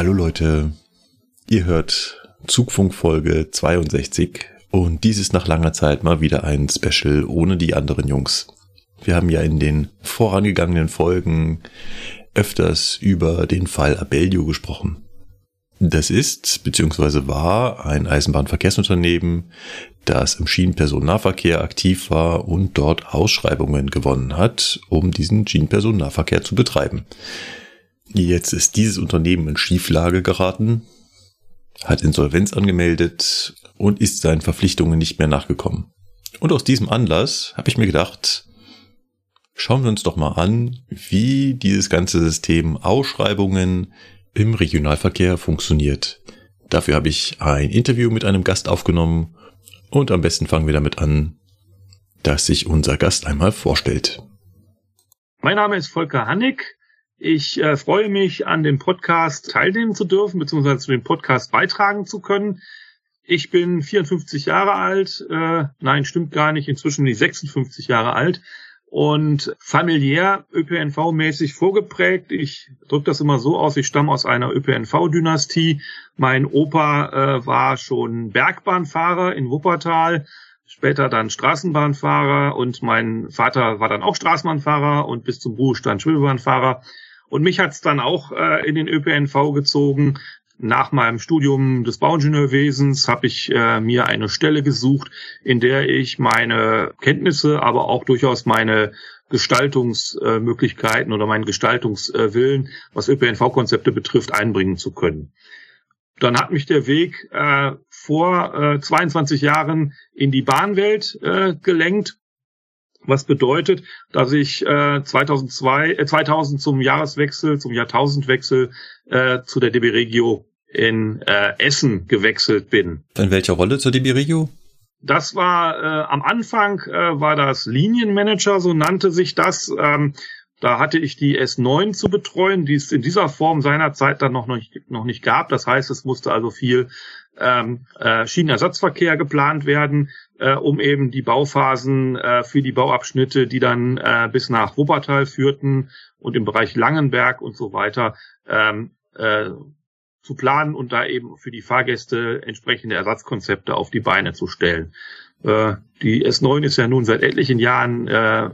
Hallo Leute, ihr hört Zugfunk Folge 62 und dies ist nach langer Zeit mal wieder ein Special ohne die anderen Jungs. Wir haben ja in den vorangegangenen Folgen öfters über den Fall Abellio gesprochen. Das ist bzw. war ein Eisenbahnverkehrsunternehmen, das im Schienenpersonennahverkehr aktiv war und dort Ausschreibungen gewonnen hat, um diesen Schienenpersonennahverkehr zu betreiben. Jetzt ist dieses Unternehmen in Schieflage geraten, hat Insolvenz angemeldet und ist seinen Verpflichtungen nicht mehr nachgekommen. Und aus diesem Anlass habe ich mir gedacht, schauen wir uns doch mal an, wie dieses ganze System Ausschreibungen im Regionalverkehr funktioniert. Dafür habe ich ein Interview mit einem Gast aufgenommen und am besten fangen wir damit an, dass sich unser Gast einmal vorstellt. Mein Name ist Volker Hannig. Ich äh, freue mich, an dem Podcast teilnehmen zu dürfen, beziehungsweise zu dem Podcast beitragen zu können. Ich bin 54 Jahre alt. Äh, nein, stimmt gar nicht. Inzwischen bin ich 56 Jahre alt und familiär ÖPNV-mäßig vorgeprägt. Ich drücke das immer so aus, ich stamme aus einer ÖPNV-Dynastie. Mein Opa äh, war schon Bergbahnfahrer in Wuppertal, später dann Straßenbahnfahrer und mein Vater war dann auch Straßenbahnfahrer und bis zum Ruhestand Schwimmelbahnfahrer. Und mich hat's dann auch äh, in den ÖPNV gezogen nach meinem Studium des Bauingenieurwesens habe ich äh, mir eine Stelle gesucht, in der ich meine Kenntnisse, aber auch durchaus meine Gestaltungsmöglichkeiten oder meinen Gestaltungswillen, was ÖPNV-Konzepte betrifft, einbringen zu können. Dann hat mich der Weg äh, vor äh, 22 Jahren in die Bahnwelt äh, gelenkt was bedeutet, dass ich äh, 2002, äh, 2000 zum Jahreswechsel, zum Jahrtausendwechsel äh, zu der DB Regio in äh, Essen gewechselt bin. In welcher Rolle zur DB Regio? Das war äh, am Anfang äh, war das Linienmanager, so nannte sich das. Ähm, da hatte ich die S9 zu betreuen, die es in dieser Form seinerzeit dann noch nicht, noch nicht gab. Das heißt, es musste also viel ähm, äh, Schienenersatzverkehr geplant werden, äh, um eben die Bauphasen äh, für die Bauabschnitte, die dann äh, bis nach Wuppertal führten und im Bereich Langenberg und so weiter ähm, äh, zu planen und da eben für die Fahrgäste entsprechende Ersatzkonzepte auf die Beine zu stellen. Äh, die S9 ist ja nun seit etlichen Jahren äh,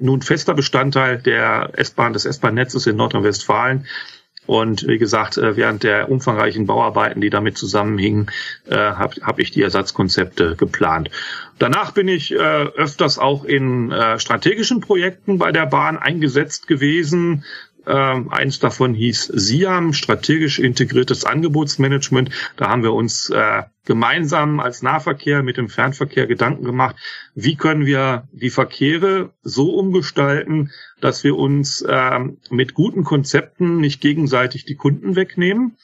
nun fester Bestandteil der S-Bahn, des S-Bahn-Netzes in Nordrhein-Westfalen. Und wie gesagt, äh, während der umfangreichen Bauarbeiten, die damit zusammenhingen, äh, habe hab ich die Ersatzkonzepte geplant. Danach bin ich äh, öfters auch in äh, strategischen Projekten bei der Bahn eingesetzt gewesen, ähm, eins davon hieß SIAM, strategisch integriertes Angebotsmanagement. Da haben wir uns äh, gemeinsam als Nahverkehr mit dem Fernverkehr Gedanken gemacht, wie können wir die Verkehre so umgestalten, dass wir uns äh, mit guten Konzepten nicht gegenseitig die Kunden wegnehmen.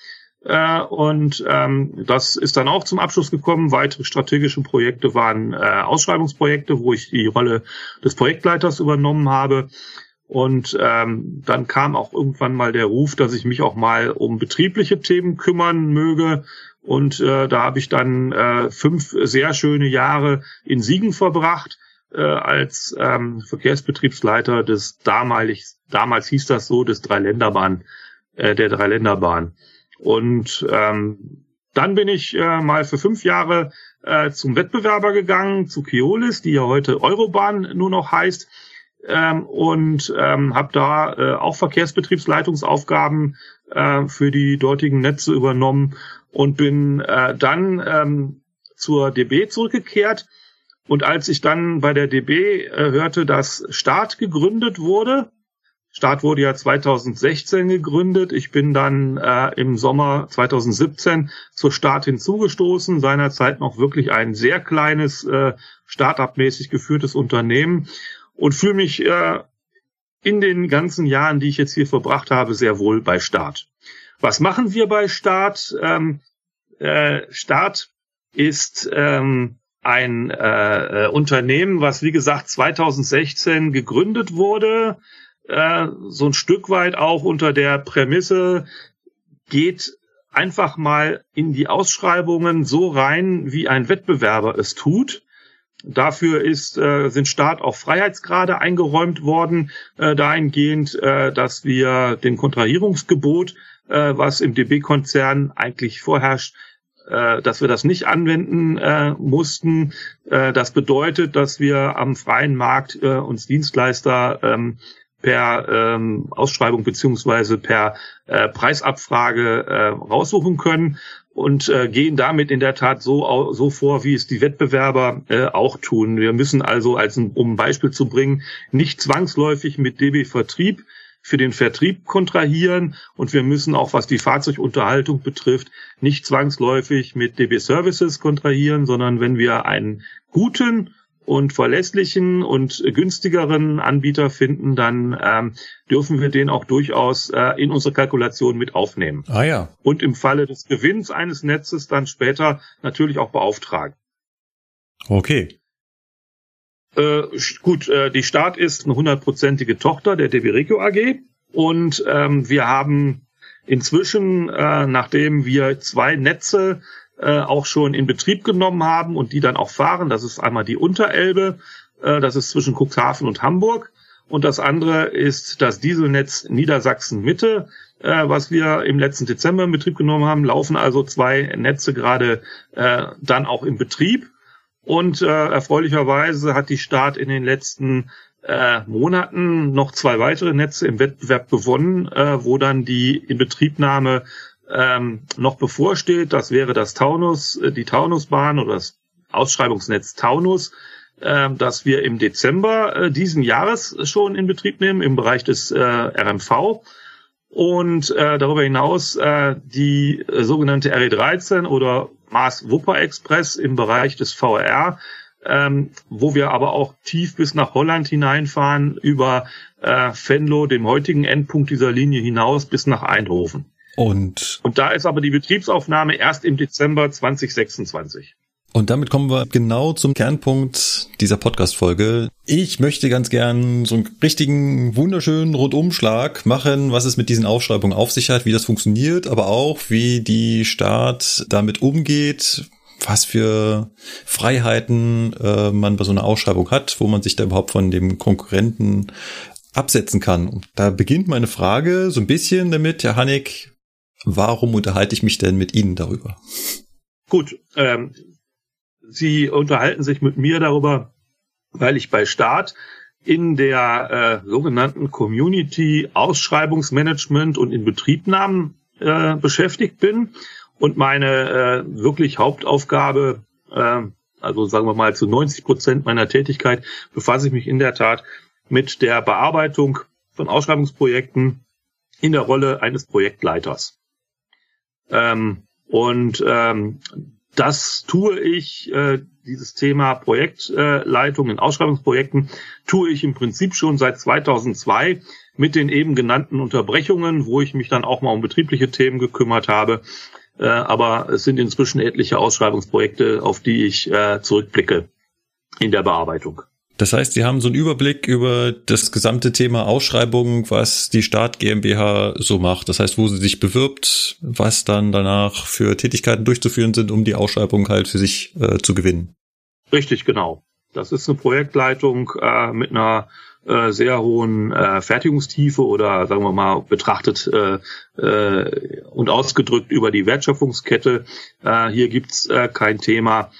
Äh, und ähm, das ist dann auch zum Abschluss gekommen. Weitere strategische Projekte waren äh, Ausschreibungsprojekte, wo ich die Rolle des Projektleiters übernommen habe. Und ähm, dann kam auch irgendwann mal der Ruf, dass ich mich auch mal um betriebliche Themen kümmern möge. Und äh, da habe ich dann äh, fünf sehr schöne Jahre in Siegen verbracht äh, als ähm, Verkehrsbetriebsleiter des damalig, damals hieß das so, des Dreiländerbahn, äh, der Dreiländerbahn. Und ähm, dann bin ich äh, mal für fünf Jahre äh, zum Wettbewerber gegangen, zu Keolis, die ja heute Eurobahn nur noch heißt ähm, und ähm, habe da äh, auch Verkehrsbetriebsleitungsaufgaben äh, für die dortigen Netze übernommen und bin äh, dann ähm, zur DB zurückgekehrt. Und als ich dann bei der DB äh, hörte, dass Start gegründet wurde, Start wurde ja 2016 gegründet. Ich bin dann äh, im Sommer 2017 zur Start hinzugestoßen. Seinerzeit noch wirklich ein sehr kleines, äh, Start-up-mäßig geführtes Unternehmen und fühle mich äh, in den ganzen Jahren, die ich jetzt hier verbracht habe, sehr wohl bei Start. Was machen wir bei Start? Ähm, äh, Start ist ähm, ein äh, äh Unternehmen, was wie gesagt 2016 gegründet wurde, äh, so ein Stück weit auch unter der Prämisse, geht einfach mal in die Ausschreibungen so rein, wie ein Wettbewerber es tut. Dafür ist, äh, sind Staat auch Freiheitsgrade eingeräumt worden, äh, dahingehend, äh, dass wir den Kontrahierungsgebot, äh, was im DB-Konzern eigentlich vorherrscht, äh, dass wir das nicht anwenden äh, mussten. Äh, das bedeutet, dass wir am freien Markt äh, uns Dienstleister ähm, per ähm, Ausschreibung beziehungsweise per äh, Preisabfrage äh, raussuchen können und äh, gehen damit in der Tat so, so vor, wie es die Wettbewerber äh, auch tun. Wir müssen also, als ein, um ein Beispiel zu bringen, nicht zwangsläufig mit DB Vertrieb für den Vertrieb kontrahieren und wir müssen auch, was die Fahrzeugunterhaltung betrifft, nicht zwangsläufig mit DB Services kontrahieren, sondern wenn wir einen guten und verlässlichen und günstigeren Anbieter finden, dann ähm, dürfen wir den auch durchaus äh, in unsere Kalkulation mit aufnehmen. Ah ja. Und im Falle des Gewinns eines Netzes dann später natürlich auch beauftragen. Okay. Äh, gut, äh, die Start ist eine hundertprozentige Tochter der DB Regio AG und ähm, wir haben inzwischen, äh, nachdem wir zwei Netze äh, auch schon in Betrieb genommen haben und die dann auch fahren. Das ist einmal die Unterelbe, äh, das ist zwischen Cuxhaven und Hamburg. Und das andere ist das Dieselnetz Niedersachsen Mitte, äh, was wir im letzten Dezember in Betrieb genommen haben. Laufen also zwei Netze gerade äh, dann auch im Betrieb. Und äh, erfreulicherweise hat die Staat in den letzten äh, Monaten noch zwei weitere Netze im Wettbewerb gewonnen, äh, wo dann die Inbetriebnahme ähm, noch bevorsteht. Das wäre das Taunus, äh, die Taunusbahn oder das Ausschreibungsnetz Taunus, äh, das wir im Dezember äh, diesen Jahres schon in Betrieb nehmen im Bereich des äh, RMV. Und äh, darüber hinaus äh, die äh, sogenannte RE13 oder Mars Wupper Express im Bereich des VR, ähm, wo wir aber auch tief bis nach Holland hineinfahren über äh, Venlo, dem heutigen Endpunkt dieser Linie hinaus bis nach Eindhoven. Und, und da ist aber die Betriebsaufnahme erst im Dezember 2026. Und damit kommen wir genau zum Kernpunkt dieser Podcast-Folge. Ich möchte ganz gern so einen richtigen, wunderschönen Rundumschlag machen, was es mit diesen Ausschreibungen auf sich hat, wie das funktioniert, aber auch wie die Staat damit umgeht, was für Freiheiten äh, man bei so einer Ausschreibung hat, wo man sich da überhaupt von dem Konkurrenten absetzen kann. Und da beginnt meine Frage so ein bisschen damit, Herr Hannig, Warum unterhalte ich mich denn mit Ihnen darüber? Gut, ähm, Sie unterhalten sich mit mir darüber, weil ich bei Start in der äh, sogenannten Community Ausschreibungsmanagement und Inbetriebnahmen äh, beschäftigt bin und meine äh, wirklich Hauptaufgabe, äh, also sagen wir mal zu 90 Prozent meiner Tätigkeit, befasse ich mich in der Tat mit der Bearbeitung von Ausschreibungsprojekten in der Rolle eines Projektleiters. Ähm, und ähm, das tue ich, äh, dieses Thema Projektleitung in Ausschreibungsprojekten, tue ich im Prinzip schon seit 2002 mit den eben genannten Unterbrechungen, wo ich mich dann auch mal um betriebliche Themen gekümmert habe. Äh, aber es sind inzwischen etliche Ausschreibungsprojekte, auf die ich äh, zurückblicke in der Bearbeitung. Das heißt, Sie haben so einen Überblick über das gesamte Thema Ausschreibung, was die Staat GmbH so macht. Das heißt, wo sie sich bewirbt, was dann danach für Tätigkeiten durchzuführen sind, um die Ausschreibung halt für sich äh, zu gewinnen. Richtig, genau. Das ist eine Projektleitung äh, mit einer äh, sehr hohen äh, Fertigungstiefe oder sagen wir mal betrachtet äh, äh, und ausgedrückt über die Wertschöpfungskette. Äh, hier gibt's äh, kein Thema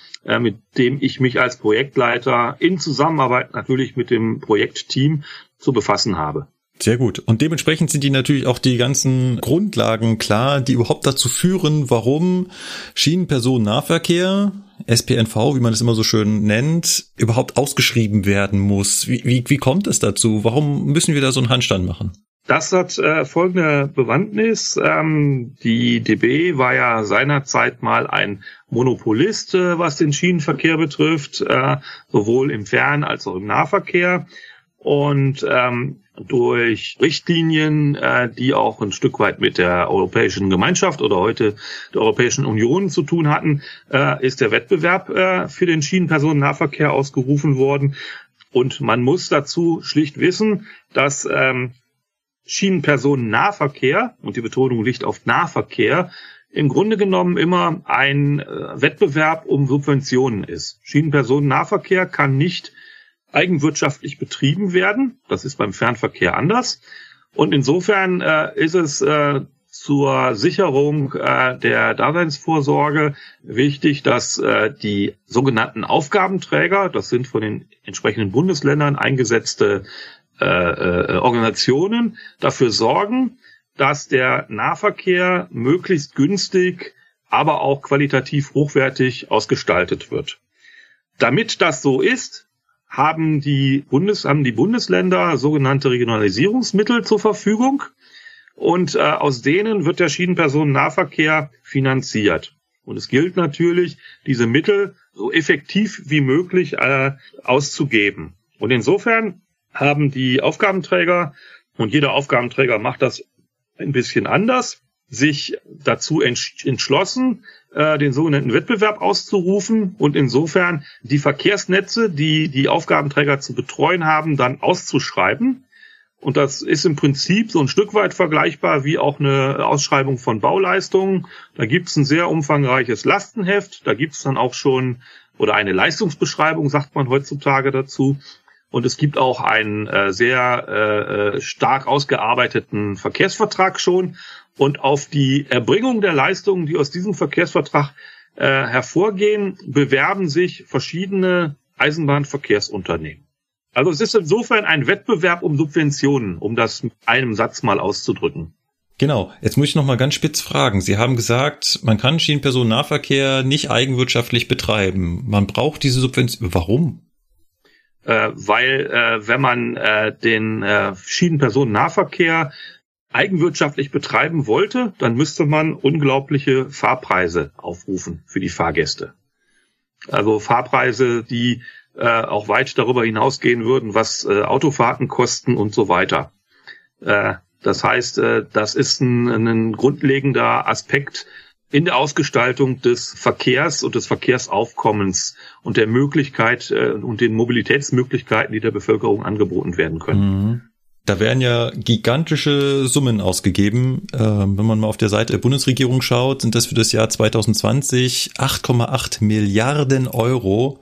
mit dem ich mich als Projektleiter in Zusammenarbeit natürlich mit dem Projektteam zu befassen habe. Sehr gut. Und dementsprechend sind die natürlich auch die ganzen Grundlagen klar, die überhaupt dazu führen, warum Schienenpersonennahverkehr, SPNV, wie man es immer so schön nennt, überhaupt ausgeschrieben werden muss. Wie, wie, wie kommt es dazu? Warum müssen wir da so einen Handstand machen? Das hat äh, folgende Bewandtnis. Ähm, die DB war ja seinerzeit mal ein Monopolist, äh, was den Schienenverkehr betrifft, äh, sowohl im Fern- als auch im Nahverkehr. Und ähm, durch Richtlinien, äh, die auch ein Stück weit mit der Europäischen Gemeinschaft oder heute der Europäischen Union zu tun hatten, äh, ist der Wettbewerb äh, für den Schienenpersonennahverkehr ausgerufen worden. Und man muss dazu schlicht wissen, dass ähm, Schienenpersonennahverkehr, und die Betonung liegt auf Nahverkehr, im Grunde genommen immer ein äh, Wettbewerb um Subventionen ist. Schienenpersonennahverkehr kann nicht eigenwirtschaftlich betrieben werden. Das ist beim Fernverkehr anders. Und insofern äh, ist es äh, zur Sicherung äh, der Daseinsvorsorge wichtig, dass äh, die sogenannten Aufgabenträger, das sind von den entsprechenden Bundesländern eingesetzte äh, äh, Organisationen, dafür sorgen, dass der Nahverkehr möglichst günstig, aber auch qualitativ hochwertig ausgestaltet wird. Damit das so ist, haben die, Bundes, haben die Bundesländer sogenannte Regionalisierungsmittel zur Verfügung und äh, aus denen wird der Schienenpersonennahverkehr finanziert. Und es gilt natürlich, diese Mittel so effektiv wie möglich äh, auszugeben. Und insofern haben die Aufgabenträger, und jeder Aufgabenträger macht das ein bisschen anders, sich dazu entschlossen, äh, den sogenannten Wettbewerb auszurufen und insofern die Verkehrsnetze, die die Aufgabenträger zu betreuen haben, dann auszuschreiben. Und das ist im Prinzip so ein Stück weit vergleichbar wie auch eine Ausschreibung von Bauleistungen. Da gibt es ein sehr umfangreiches Lastenheft, da gibt es dann auch schon oder eine Leistungsbeschreibung, sagt man heutzutage dazu. Und es gibt auch einen äh, sehr äh, äh, stark ausgearbeiteten Verkehrsvertrag schon. Und auf die Erbringung der Leistungen, die aus diesem Verkehrsvertrag äh, hervorgehen, bewerben sich verschiedene Eisenbahnverkehrsunternehmen. Also es ist insofern ein Wettbewerb um Subventionen, um das mit einem Satz mal auszudrücken. Genau. Jetzt muss ich noch mal ganz spitz fragen. Sie haben gesagt, man kann Schienenpersonennahverkehr nicht eigenwirtschaftlich betreiben. Man braucht diese Subvention. Warum? Äh, weil äh, wenn man äh, den äh, Schienenpersonennahverkehr eigenwirtschaftlich betreiben wollte, dann müsste man unglaubliche Fahrpreise aufrufen für die Fahrgäste. Also Fahrpreise, die äh, auch weit darüber hinausgehen würden, was äh, Autofahrten kosten und so weiter. Äh, das heißt, äh, das ist ein, ein grundlegender Aspekt in der Ausgestaltung des Verkehrs und des Verkehrsaufkommens und der Möglichkeit äh, und den Mobilitätsmöglichkeiten, die der Bevölkerung angeboten werden können. Mhm. Da werden ja gigantische Summen ausgegeben. Ähm, wenn man mal auf der Seite der Bundesregierung schaut, sind das für das Jahr 2020 8,8 Milliarden Euro,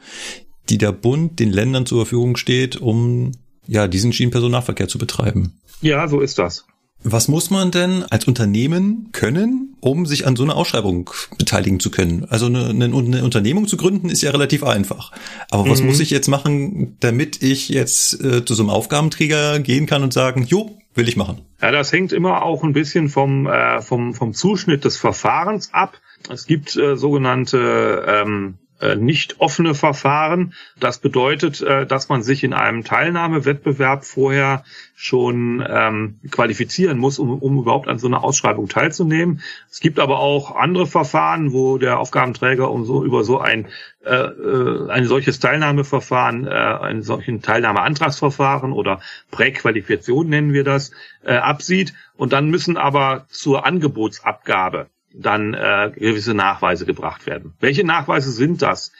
die der Bund den Ländern zur Verfügung steht, um ja diesen Schienenpersonennahverkehr zu betreiben. Ja, so ist das. Was muss man denn als Unternehmen können, um sich an so einer Ausschreibung beteiligen zu können? Also eine, eine, eine Unternehmung zu gründen ist ja relativ einfach. Aber was mhm. muss ich jetzt machen, damit ich jetzt äh, zu so einem Aufgabenträger gehen kann und sagen, jo, will ich machen? Ja, das hängt immer auch ein bisschen vom, äh, vom, vom Zuschnitt des Verfahrens ab. Es gibt äh, sogenannte ähm, äh, nicht offene Verfahren. Das bedeutet, äh, dass man sich in einem Teilnahmewettbewerb vorher schon ähm, qualifizieren muss, um, um überhaupt an so einer Ausschreibung teilzunehmen. Es gibt aber auch andere Verfahren, wo der Aufgabenträger um so über so ein äh, äh ein solches Teilnahmeverfahren, äh, einen solchen Teilnahmeantragsverfahren oder Präqualifikation nennen wir das, äh, absieht. Und dann müssen aber zur Angebotsabgabe dann äh, gewisse Nachweise gebracht werden. Welche Nachweise sind das?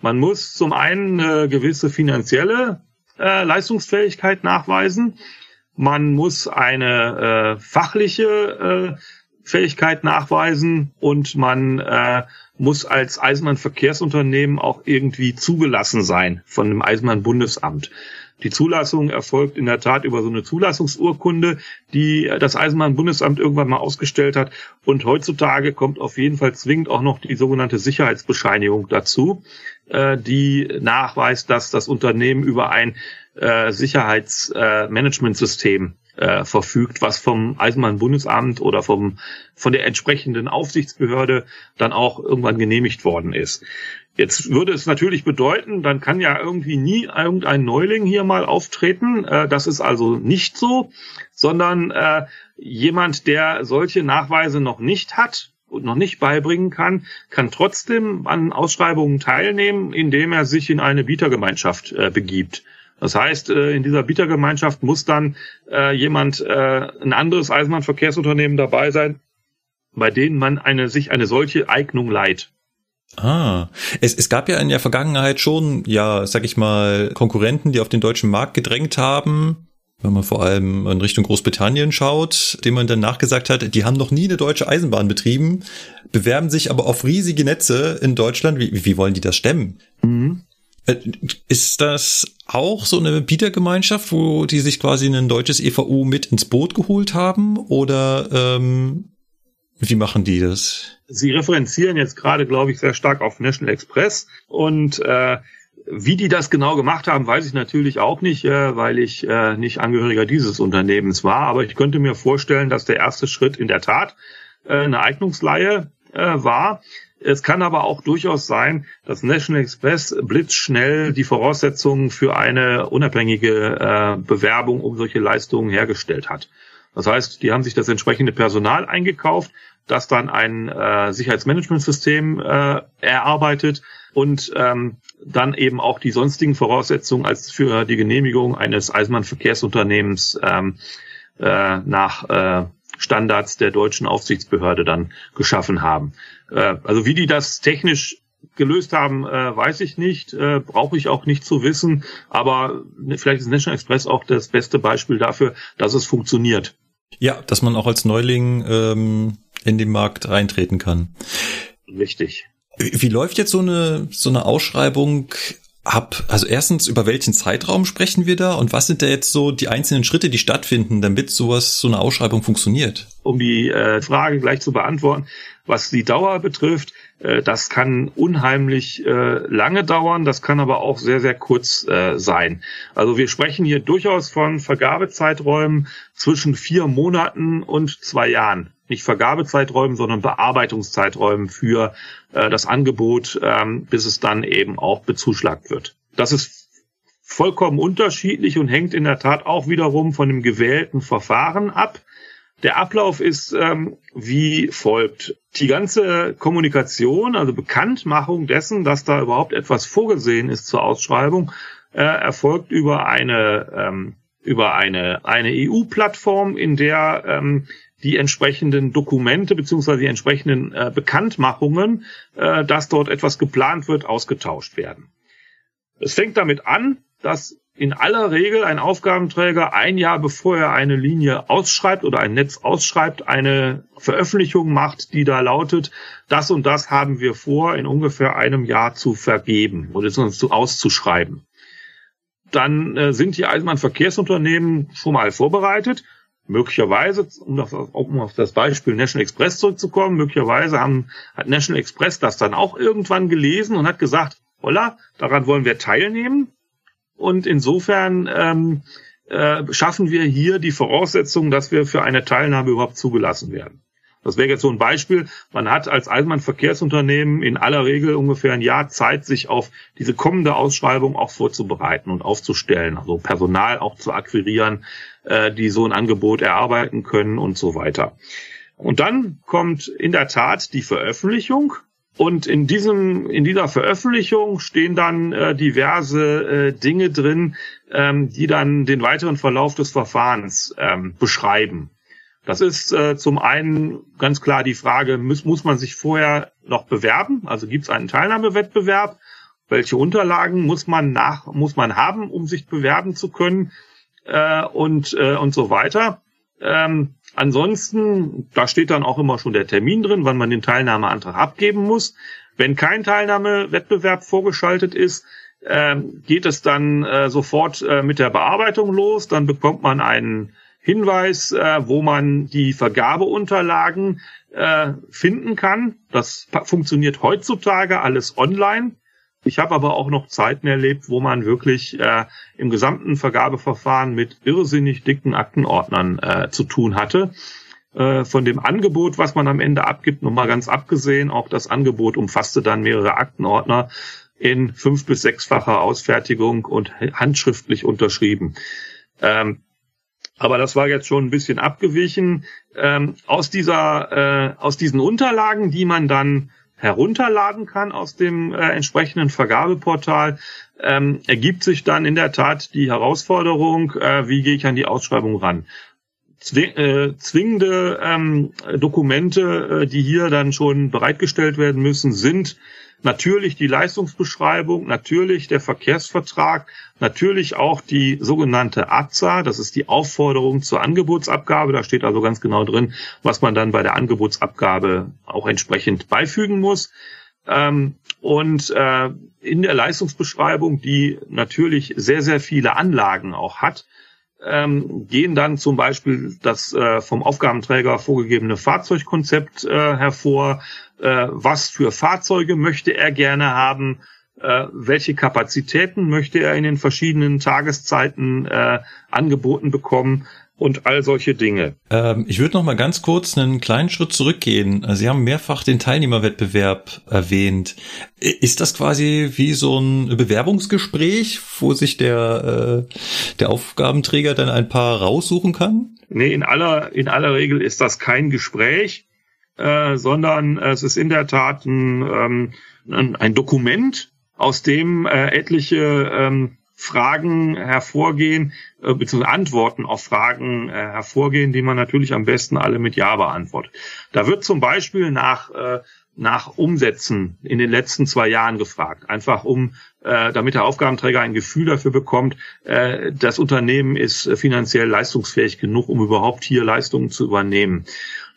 Man muss zum einen eine gewisse finanzielle äh, Leistungsfähigkeit nachweisen. Man muss eine äh, fachliche äh, Fähigkeit nachweisen und man äh, muss als Eisenbahnverkehrsunternehmen auch irgendwie zugelassen sein von dem Eisenbahnbundesamt. Die Zulassung erfolgt in der Tat über so eine Zulassungsurkunde, die das Eisenbahnbundesamt irgendwann mal ausgestellt hat. Und heutzutage kommt auf jeden Fall zwingend auch noch die sogenannte Sicherheitsbescheinigung dazu, äh, die nachweist, dass das Unternehmen über ein äh, Sicherheitsmanagementsystem äh, verfügt, was vom Eisenbahnbundesamt oder vom, von der entsprechenden Aufsichtsbehörde dann auch irgendwann genehmigt worden ist. Jetzt würde es natürlich bedeuten, dann kann ja irgendwie nie irgendein Neuling hier mal auftreten. Äh, das ist also nicht so, sondern äh, jemand, der solche Nachweise noch nicht hat und noch nicht beibringen kann, kann trotzdem an Ausschreibungen teilnehmen, indem er sich in eine Bietergemeinschaft äh, begibt. Das heißt, äh, in dieser Bietergemeinschaft muss dann äh, jemand, äh, ein anderes Eisenbahnverkehrsunternehmen dabei sein, bei denen man eine, sich eine solche Eignung leiht. Ah, es, es gab ja in der Vergangenheit schon, ja, sag ich mal, Konkurrenten, die auf den deutschen Markt gedrängt haben, wenn man vor allem in Richtung Großbritannien schaut, dem man dann nachgesagt hat, die haben noch nie eine deutsche Eisenbahn betrieben, bewerben sich aber auf riesige Netze in Deutschland. Wie, wie wollen die das stemmen? Mhm. Äh, ist das auch so eine Bietergemeinschaft, wo die sich quasi ein deutsches EVU mit ins Boot geholt haben? Oder ähm, wie machen die das? Sie referenzieren jetzt gerade, glaube ich, sehr stark auf National Express und äh, wie die das genau gemacht haben, weiß ich natürlich auch nicht, äh, weil ich äh, nicht Angehöriger dieses Unternehmens war. Aber ich könnte mir vorstellen, dass der erste Schritt in der Tat äh, eine Eignungsleihe äh, war. Es kann aber auch durchaus sein, dass National Express blitzschnell die Voraussetzungen für eine unabhängige äh, Bewerbung um solche Leistungen hergestellt hat. Das heißt, die haben sich das entsprechende Personal eingekauft, das dann ein äh, Sicherheitsmanagementsystem äh, erarbeitet und ähm, dann eben auch die sonstigen Voraussetzungen als für die Genehmigung eines Eisenbahnverkehrsunternehmens ähm, äh, nach äh, Standards der deutschen Aufsichtsbehörde dann geschaffen haben. Äh, also wie die das technisch gelöst haben, äh, weiß ich nicht, äh, brauche ich auch nicht zu wissen, aber vielleicht ist National Express auch das beste Beispiel dafür, dass es funktioniert. Ja, dass man auch als Neuling ähm, in den Markt reintreten kann. Richtig. Wie läuft jetzt so eine, so eine Ausschreibung ab? Also erstens, über welchen Zeitraum sprechen wir da und was sind da jetzt so die einzelnen Schritte, die stattfinden, damit sowas, so eine Ausschreibung funktioniert? Um die äh, Frage gleich zu beantworten, was die Dauer betrifft, äh, das kann unheimlich äh, lange dauern, das kann aber auch sehr, sehr kurz äh, sein. Also wir sprechen hier durchaus von Vergabezeiträumen zwischen vier Monaten und zwei Jahren nicht Vergabezeiträumen, sondern Bearbeitungszeiträumen für äh, das Angebot, ähm, bis es dann eben auch bezuschlagt wird. Das ist vollkommen unterschiedlich und hängt in der Tat auch wiederum von dem gewählten Verfahren ab. Der Ablauf ist ähm, wie folgt. Die ganze Kommunikation, also Bekanntmachung dessen, dass da überhaupt etwas vorgesehen ist zur Ausschreibung, äh, erfolgt über eine ähm, über eine eine EU-Plattform, in der ähm, die entsprechenden Dokumente beziehungsweise die entsprechenden äh, Bekanntmachungen, äh, dass dort etwas geplant wird, ausgetauscht werden. Es fängt damit an, dass in aller Regel ein Aufgabenträger ein Jahr bevor er eine Linie ausschreibt oder ein Netz ausschreibt, eine Veröffentlichung macht, die da lautet, das und das haben wir vor, in ungefähr einem Jahr zu vergeben oder zu auszuschreiben. Dann äh, sind die Eisenbahnverkehrsunternehmen schon mal vorbereitet möglicherweise, um auf, um auf das Beispiel National Express zurückzukommen, möglicherweise haben, hat National Express das dann auch irgendwann gelesen und hat gesagt, holla, daran wollen wir teilnehmen. Und insofern ähm, äh, schaffen wir hier die Voraussetzungen, dass wir für eine Teilnahme überhaupt zugelassen werden. Das wäre jetzt so ein Beispiel. Man hat als Eisenbahnverkehrsunternehmen in aller Regel ungefähr ein Jahr Zeit, sich auf diese kommende Ausschreibung auch vorzubereiten und aufzustellen, also Personal auch zu akquirieren, äh, die so ein Angebot erarbeiten können und so weiter. Und dann kommt in der Tat die Veröffentlichung. Und in diesem, in dieser Veröffentlichung stehen dann äh, diverse äh, Dinge drin, ähm, die dann den weiteren Verlauf des Verfahrens ähm, beschreiben. Das ist äh, zum einen ganz klar die Frage, muss, muss man sich vorher noch bewerben? Also gibt es einen Teilnahmewettbewerb? Welche Unterlagen muss man nach, muss man haben, um sich bewerben zu können? Äh, und, äh, und so weiter. Ähm, ansonsten, da steht dann auch immer schon der Termin drin, wann man den Teilnahmeantrag abgeben muss. Wenn kein Teilnahmewettbewerb vorgeschaltet ist, äh, geht es dann äh, sofort äh, mit der Bearbeitung los. Dann bekommt man einen Hinweis, äh, wo man die Vergabeunterlagen äh, finden kann. Das funktioniert heutzutage alles online. Ich habe aber auch noch Zeiten erlebt, wo man wirklich äh, im gesamten Vergabeverfahren mit irrsinnig dicken Aktenordnern äh, zu tun hatte. Äh, von dem Angebot, was man am Ende abgibt, nochmal ganz abgesehen, auch das Angebot umfasste dann mehrere Aktenordner in fünf- bis sechsfacher Ausfertigung und handschriftlich unterschrieben. Ähm, aber das war jetzt schon ein bisschen abgewichen. Ähm, aus dieser, äh, aus diesen Unterlagen, die man dann herunterladen kann aus dem äh, entsprechenden Vergabeportal, ähm, ergibt sich dann in der Tat die Herausforderung, äh, wie gehe ich an die Ausschreibung ran. Zwing, äh, zwingende ähm, Dokumente, äh, die hier dann schon bereitgestellt werden müssen, sind natürlich die Leistungsbeschreibung, natürlich der Verkehrsvertrag, natürlich auch die sogenannte AZA, das ist die Aufforderung zur Angebotsabgabe. Da steht also ganz genau drin, was man dann bei der Angebotsabgabe auch entsprechend beifügen muss. Ähm, und äh, in der Leistungsbeschreibung, die natürlich sehr, sehr viele Anlagen auch hat, ähm, gehen dann zum Beispiel das äh, vom Aufgabenträger vorgegebene Fahrzeugkonzept äh, hervor. Äh, was für Fahrzeuge möchte er gerne haben? Äh, welche Kapazitäten möchte er in den verschiedenen Tageszeiten äh, angeboten bekommen? Und all solche Dinge. Ähm, ich würde noch mal ganz kurz einen kleinen Schritt zurückgehen. Sie haben mehrfach den Teilnehmerwettbewerb erwähnt. Ist das quasi wie so ein Bewerbungsgespräch, wo sich der, äh, der Aufgabenträger dann ein paar raussuchen kann? Nee, in aller, in aller Regel ist das kein Gespräch, äh, sondern es ist in der Tat ein, ähm, ein, ein Dokument, aus dem äh, etliche ähm, Fragen hervorgehen, äh, beziehungsweise Antworten auf Fragen äh, hervorgehen, die man natürlich am besten alle mit Ja beantwortet. Da wird zum Beispiel nach, äh, nach Umsätzen in den letzten zwei Jahren gefragt, einfach um, damit der Aufgabenträger ein Gefühl dafür bekommt, das Unternehmen ist finanziell leistungsfähig genug, um überhaupt hier Leistungen zu übernehmen.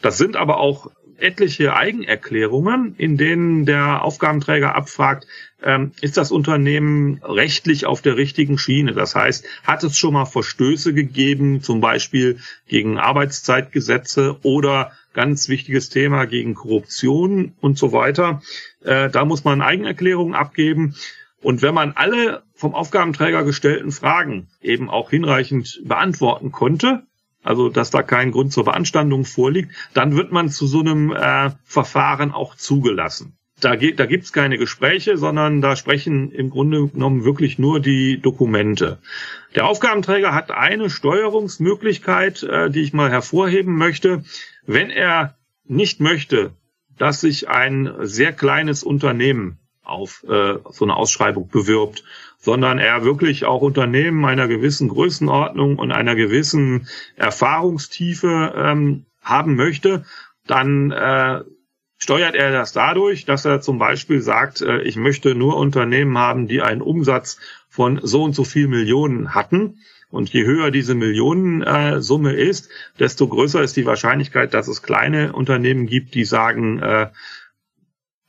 Das sind aber auch etliche Eigenerklärungen, in denen der Aufgabenträger abfragt, ähm, ist das Unternehmen rechtlich auf der richtigen Schiene? Das heißt, hat es schon mal Verstöße gegeben, zum Beispiel gegen Arbeitszeitgesetze oder ganz wichtiges Thema gegen Korruption und so weiter. Äh, da muss man Eigenerklärungen abgeben. Und wenn man alle vom Aufgabenträger gestellten Fragen eben auch hinreichend beantworten konnte, also dass da kein Grund zur Beanstandung vorliegt, dann wird man zu so einem äh, Verfahren auch zugelassen. Da, geht, da gibt's keine Gespräche, sondern da sprechen im Grunde genommen wirklich nur die Dokumente. Der Aufgabenträger hat eine Steuerungsmöglichkeit, äh, die ich mal hervorheben möchte. Wenn er nicht möchte, dass sich ein sehr kleines Unternehmen auf äh, so eine Ausschreibung bewirbt, sondern er wirklich auch Unternehmen einer gewissen Größenordnung und einer gewissen Erfahrungstiefe ähm, haben möchte, dann äh, steuert er das dadurch, dass er zum Beispiel sagt, äh, ich möchte nur Unternehmen haben, die einen Umsatz von so und so viel Millionen hatten. Und je höher diese Millionensumme äh, ist, desto größer ist die Wahrscheinlichkeit, dass es kleine Unternehmen gibt, die sagen, äh,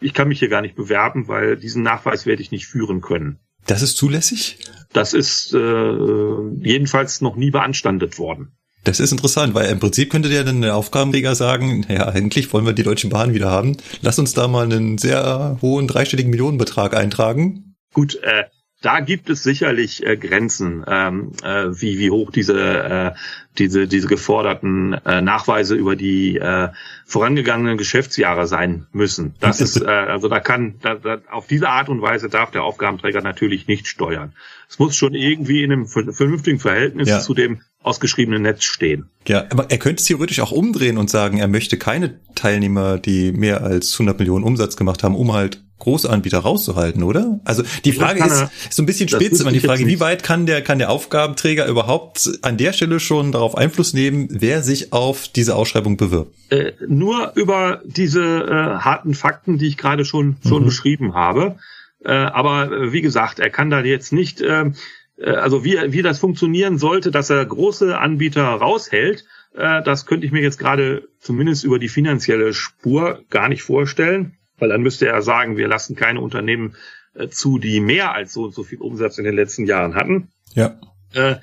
ich kann mich hier gar nicht bewerben, weil diesen Nachweis werde ich nicht führen können. Das ist zulässig? Das ist äh, jedenfalls noch nie beanstandet worden. Das ist interessant, weil im Prinzip könnte der dann der Aufgabenleger sagen, ja, endlich wollen wir die Deutsche Bahn wieder haben. Lass uns da mal einen sehr hohen dreistelligen Millionenbetrag eintragen. Gut, äh, da gibt es sicherlich äh, Grenzen, ähm, äh, wie, wie hoch diese, äh, diese, diese geforderten äh, Nachweise über die äh, vorangegangenen Geschäftsjahre sein müssen. Das ist, äh, also da kann, da, da, auf diese Art und Weise darf der Aufgabenträger natürlich nicht steuern. Es muss schon irgendwie in einem vernünftigen Verhältnis ja. zu dem ausgeschriebenen Netz stehen. Ja, aber er könnte es theoretisch auch umdrehen und sagen, er möchte keine Teilnehmer, die mehr als 100 Millionen Umsatz gemacht haben, um halt Großanbieter rauszuhalten, oder? Also die Frage ist, er, ist so ein bisschen spitz, aber die Frage, wie weit kann der, kann der Aufgabenträger überhaupt an der Stelle schon darauf Einfluss nehmen, wer sich auf diese Ausschreibung bewirbt? Äh, nur über diese äh, harten Fakten, die ich gerade schon, schon mhm. beschrieben habe. Äh, aber äh, wie gesagt, er kann da jetzt nicht, ähm, äh, also wie, wie das funktionieren sollte, dass er große Anbieter raushält, äh, das könnte ich mir jetzt gerade zumindest über die finanzielle Spur gar nicht vorstellen. Weil dann müsste er sagen, wir lassen keine Unternehmen äh, zu, die mehr als so und so viel Umsatz in den letzten Jahren hatten. Ja. Äh,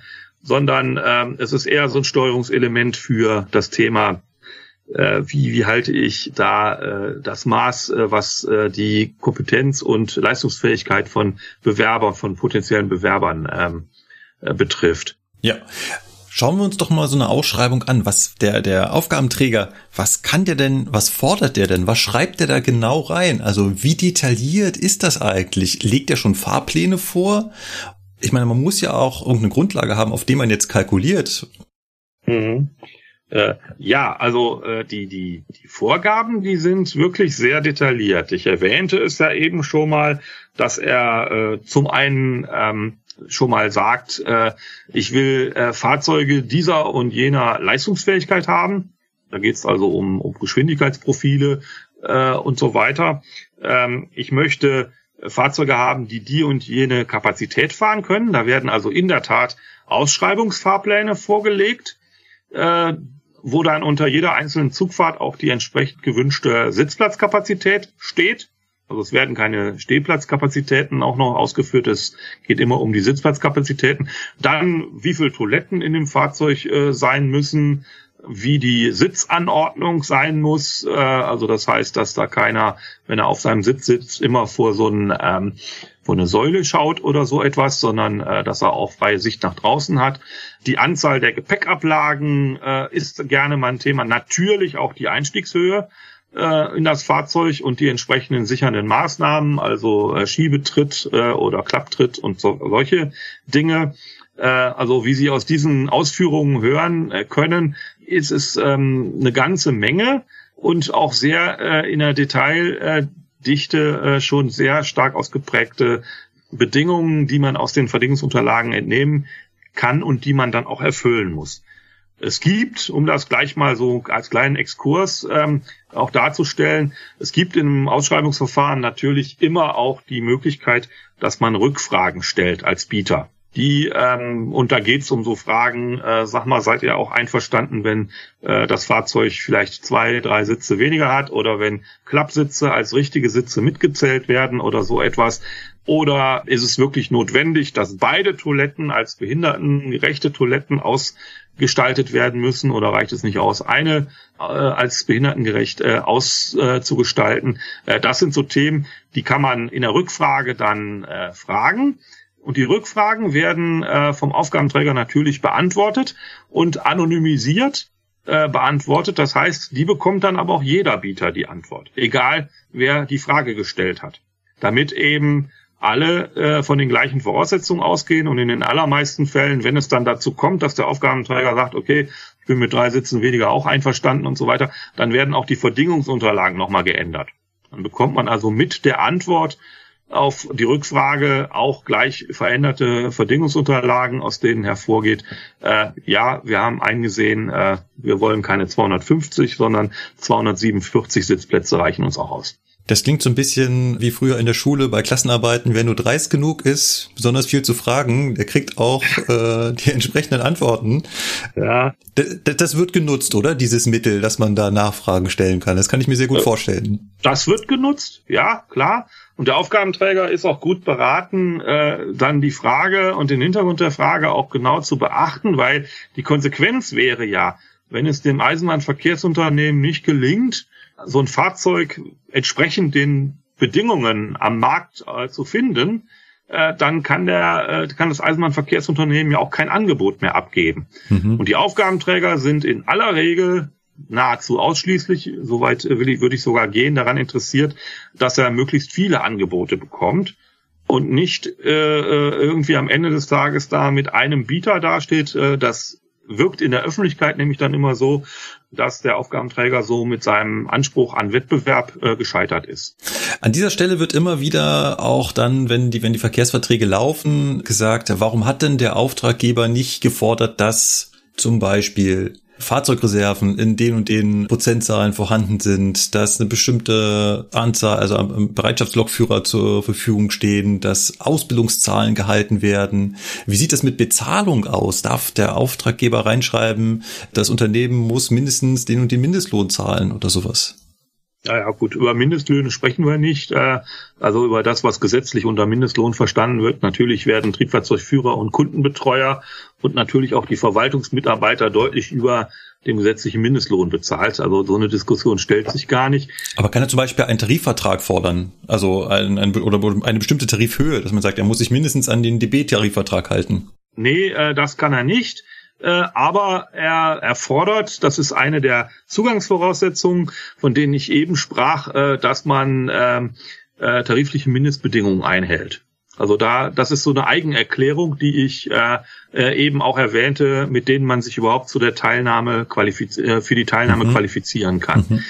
sondern ähm, es ist eher so ein Steuerungselement für das Thema, äh, wie, wie halte ich da äh, das Maß, äh, was äh, die Kompetenz und Leistungsfähigkeit von Bewerbern, von potenziellen Bewerbern ähm, äh, betrifft. Ja, Schauen wir uns doch mal so eine Ausschreibung an. Was der, der Aufgabenträger, was kann der denn, was fordert der denn? Was schreibt der da genau rein? Also wie detailliert ist das eigentlich? Legt er schon Fahrpläne vor? Ich meine, man muss ja auch irgendeine Grundlage haben, auf die man jetzt kalkuliert. Mhm. Äh, ja, also äh, die, die, die Vorgaben, die sind wirklich sehr detailliert. Ich erwähnte es ja eben schon mal, dass er äh, zum einen ähm, schon mal sagt, äh, ich will äh, Fahrzeuge dieser und jener Leistungsfähigkeit haben. Da geht es also um, um Geschwindigkeitsprofile äh, und so weiter. Ähm, ich möchte Fahrzeuge haben, die die und jene Kapazität fahren können. Da werden also in der Tat Ausschreibungsfahrpläne vorgelegt, äh, wo dann unter jeder einzelnen Zugfahrt auch die entsprechend gewünschte Sitzplatzkapazität steht. Also es werden keine Stehplatzkapazitäten auch noch ausgeführt. Es geht immer um die Sitzplatzkapazitäten. Dann, wie viel Toiletten in dem Fahrzeug äh, sein müssen, wie die Sitzanordnung sein muss. Äh, also das heißt, dass da keiner, wenn er auf seinem Sitz sitzt, immer vor so ein, ähm, vor eine Säule schaut oder so etwas, sondern äh, dass er auch freie Sicht nach draußen hat. Die Anzahl der Gepäckablagen äh, ist gerne mal ein Thema. Natürlich auch die Einstiegshöhe äh, in das Fahrzeug und die entsprechenden sichernden Maßnahmen, also äh, Schiebetritt äh, oder Klapptritt und so, solche Dinge. Äh, also wie Sie aus diesen Ausführungen hören äh, können, ist es ähm, eine ganze Menge und auch sehr äh, in der Detaildichte äh, schon sehr stark ausgeprägte Bedingungen, die man aus den Verdingungsunterlagen entnehmen kann und die man dann auch erfüllen muss. Es gibt, um das gleich mal so als kleinen Exkurs ähm, auch darzustellen, es gibt im Ausschreibungsverfahren natürlich immer auch die Möglichkeit, dass man Rückfragen stellt als Bieter. Die ähm, und da geht's um so Fragen, äh, sag mal, seid ihr auch einverstanden, wenn äh, das Fahrzeug vielleicht zwei, drei Sitze weniger hat oder wenn Klappsitze als richtige Sitze mitgezählt werden oder so etwas? Oder ist es wirklich notwendig, dass beide Toiletten als behindertengerechte Toiletten ausgestaltet werden müssen? Oder reicht es nicht aus, eine äh, als behindertengerecht äh, auszugestalten? Äh, das sind so Themen, die kann man in der Rückfrage dann äh, fragen. Und die Rückfragen werden äh, vom Aufgabenträger natürlich beantwortet und anonymisiert äh, beantwortet. Das heißt, die bekommt dann aber auch jeder Bieter die Antwort, egal wer die Frage gestellt hat. Damit eben alle äh, von den gleichen Voraussetzungen ausgehen und in den allermeisten Fällen, wenn es dann dazu kommt, dass der Aufgabenträger sagt, okay, ich bin mit drei Sitzen weniger auch einverstanden und so weiter, dann werden auch die Verdingungsunterlagen nochmal geändert. Dann bekommt man also mit der Antwort auf die Rückfrage auch gleich veränderte Verdingungsunterlagen, aus denen hervorgeht, äh, ja, wir haben eingesehen, äh, wir wollen keine 250, sondern 247 Sitzplätze reichen uns auch aus. Das klingt so ein bisschen wie früher in der Schule bei Klassenarbeiten, wer nur dreist genug ist, besonders viel zu fragen, der kriegt auch äh, die entsprechenden Antworten. Ja. Das, das, wird genutzt, oder? Dieses Mittel, dass man da Nachfragen stellen kann. Das kann ich mir sehr gut äh, vorstellen. Das wird genutzt, ja, klar. Und der Aufgabenträger ist auch gut beraten, äh, dann die Frage und den Hintergrund der Frage auch genau zu beachten, weil die Konsequenz wäre ja, wenn es dem Eisenbahnverkehrsunternehmen nicht gelingt, so ein Fahrzeug entsprechend den Bedingungen am Markt äh, zu finden, äh, dann kann der äh, kann das Eisenbahnverkehrsunternehmen ja auch kein Angebot mehr abgeben. Mhm. Und die Aufgabenträger sind in aller Regel nahezu ausschließlich, soweit will ich, würde ich sogar gehen, daran interessiert, dass er möglichst viele Angebote bekommt und nicht äh, äh irgendwie am Ende des Tages da mit einem Bieter dasteht. Äh, das wirkt in der Öffentlichkeit nämlich dann immer so, dass der Aufgabenträger so mit seinem Anspruch an Wettbewerb äh, gescheitert ist. An dieser Stelle wird immer wieder auch dann, wenn die, wenn die Verkehrsverträge laufen, gesagt, warum hat denn der Auftraggeber nicht gefordert, dass zum Beispiel Fahrzeugreserven in den und den Prozentzahlen vorhanden sind, dass eine bestimmte Anzahl, also Bereitschaftslokführer zur Verfügung stehen, dass Ausbildungszahlen gehalten werden. Wie sieht es mit Bezahlung aus? Darf der Auftraggeber reinschreiben, das Unternehmen muss mindestens den und den Mindestlohn zahlen oder sowas? Ja, ja, gut, über Mindestlöhne sprechen wir nicht. Äh, also über das, was gesetzlich unter Mindestlohn verstanden wird. Natürlich werden Triebfahrzeugführer und Kundenbetreuer und natürlich auch die Verwaltungsmitarbeiter deutlich über dem gesetzlichen Mindestlohn bezahlt. Also so eine Diskussion stellt sich gar nicht. Aber kann er zum Beispiel einen Tarifvertrag fordern? Also ein, ein, oder eine bestimmte Tarifhöhe, dass man sagt, er muss sich mindestens an den DB-Tarifvertrag halten? Nee, äh, das kann er nicht. Äh, aber er erfordert, das ist eine der Zugangsvoraussetzungen, von denen ich eben sprach, äh, dass man ähm, äh, tarifliche Mindestbedingungen einhält. Also da, das ist so eine Eigenerklärung, die ich äh, äh, eben auch erwähnte, mit denen man sich überhaupt zu der Teilnahme äh, für die Teilnahme mhm. qualifizieren kann. Mhm.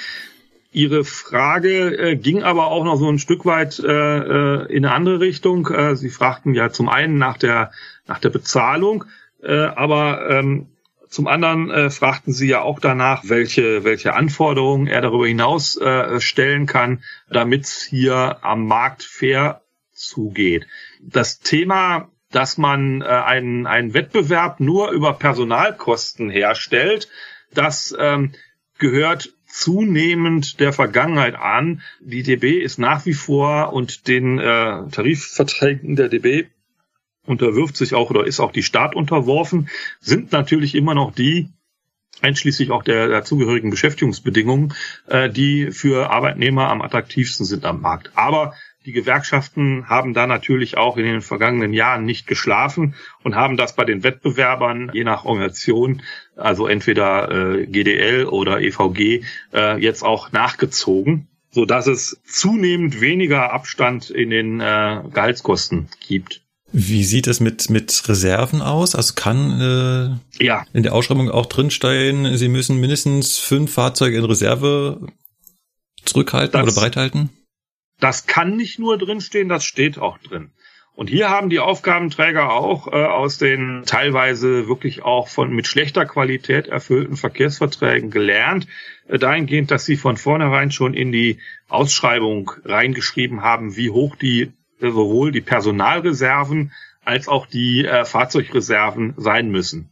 Ihre Frage äh, ging aber auch noch so ein Stück weit äh, in eine andere Richtung. Äh, Sie fragten ja zum einen nach der nach der Bezahlung, äh, aber ähm, zum anderen äh, fragten Sie ja auch danach, welche, welche Anforderungen er darüber hinaus äh, stellen kann, damit es hier am Markt fair zugeht. Das Thema, dass man äh, einen, einen Wettbewerb nur über Personalkosten herstellt, das ähm, gehört zunehmend der Vergangenheit an. Die DB ist nach wie vor und den äh, Tarifverträgen der DB unterwirft sich auch oder ist auch die Staat unterworfen, sind natürlich immer noch die, einschließlich auch der dazugehörigen Beschäftigungsbedingungen, äh, die für Arbeitnehmer am attraktivsten sind am Markt. Aber die Gewerkschaften haben da natürlich auch in den vergangenen Jahren nicht geschlafen und haben das bei den Wettbewerbern je nach Organisation, also entweder äh, GDL oder EVG, äh, jetzt auch nachgezogen, so dass es zunehmend weniger Abstand in den äh, Gehaltskosten gibt. Wie sieht es mit, mit Reserven aus? Also kann äh, ja. in der Ausschreibung auch drinstehen, Sie müssen mindestens fünf Fahrzeuge in Reserve zurückhalten das, oder bereithalten? Das kann nicht nur drinstehen, das steht auch drin. Und hier haben die Aufgabenträger auch äh, aus den teilweise wirklich auch von mit schlechter Qualität erfüllten Verkehrsverträgen gelernt, äh, dahingehend, dass sie von vornherein schon in die Ausschreibung reingeschrieben haben, wie hoch die sowohl die Personalreserven als auch die äh, Fahrzeugreserven sein müssen.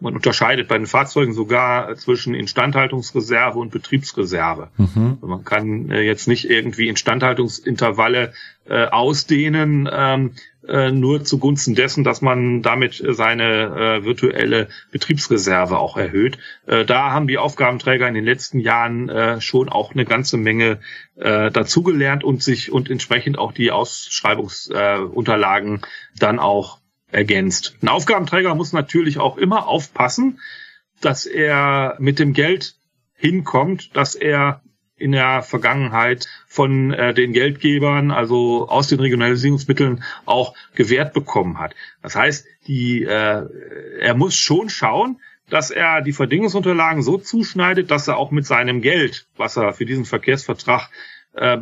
Man unterscheidet bei den Fahrzeugen sogar zwischen Instandhaltungsreserve und Betriebsreserve. Mhm. Also man kann äh, jetzt nicht irgendwie Instandhaltungsintervalle äh, ausdehnen, ähm, äh, nur zugunsten dessen, dass man damit seine äh, virtuelle Betriebsreserve auch erhöht. Äh, da haben die Aufgabenträger in den letzten Jahren äh, schon auch eine ganze Menge äh, dazugelernt und sich und entsprechend auch die Ausschreibungsunterlagen äh, dann auch ergänzt. Ein Aufgabenträger muss natürlich auch immer aufpassen, dass er mit dem Geld hinkommt, dass er in der Vergangenheit von äh, den Geldgebern, also aus den Regionalisierungsmitteln, auch gewährt bekommen hat. Das heißt, die, äh, er muss schon schauen, dass er die Verdingungsunterlagen so zuschneidet, dass er auch mit seinem Geld, was er für diesen Verkehrsvertrag äh,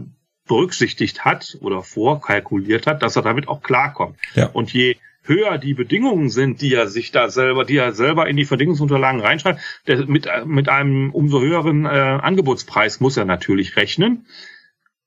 berücksichtigt hat oder vorkalkuliert hat, dass er damit auch klarkommt. Ja. Und je höher die Bedingungen sind, die er sich da selber, die er selber in die Verdingungsunterlagen reinschreibt, der, mit, mit einem umso höheren äh, Angebotspreis muss er natürlich rechnen.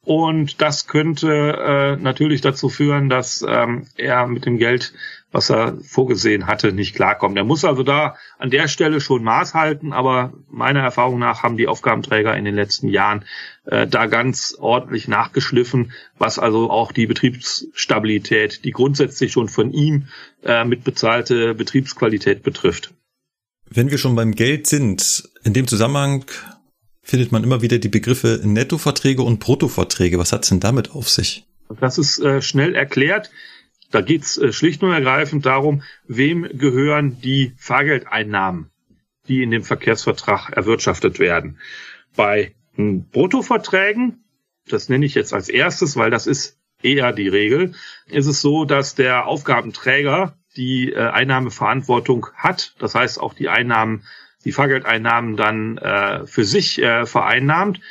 Und das könnte äh, natürlich dazu führen, dass ähm, er mit dem Geld, was er vorgesehen hatte, nicht klarkommt. Er muss also da an der Stelle schon Maß halten, aber meiner Erfahrung nach haben die Aufgabenträger in den letzten Jahren äh, da ganz ordentlich nachgeschliffen, was also auch die Betriebsstabilität, die grundsätzlich schon von ihm äh, mit bezahlte Betriebsqualität betrifft. Wenn wir schon beim Geld sind, in dem Zusammenhang findet man immer wieder die Begriffe Nettoverträge und Bruttoverträge. Was hat's denn damit auf sich? Das ist äh, schnell erklärt. Da geht's äh, schlicht und ergreifend darum, wem gehören die Fahrgeldeinnahmen, die in dem Verkehrsvertrag erwirtschaftet werden. Bei Bruttoverträgen, das nenne ich jetzt als erstes, weil das ist eher die Regel, ist es so, dass der Aufgabenträger die äh, Einnahmeverantwortung hat. Das heißt, auch die Einnahmen die Fahrgeldeinnahmen dann äh, für sich äh, vereinnahmt.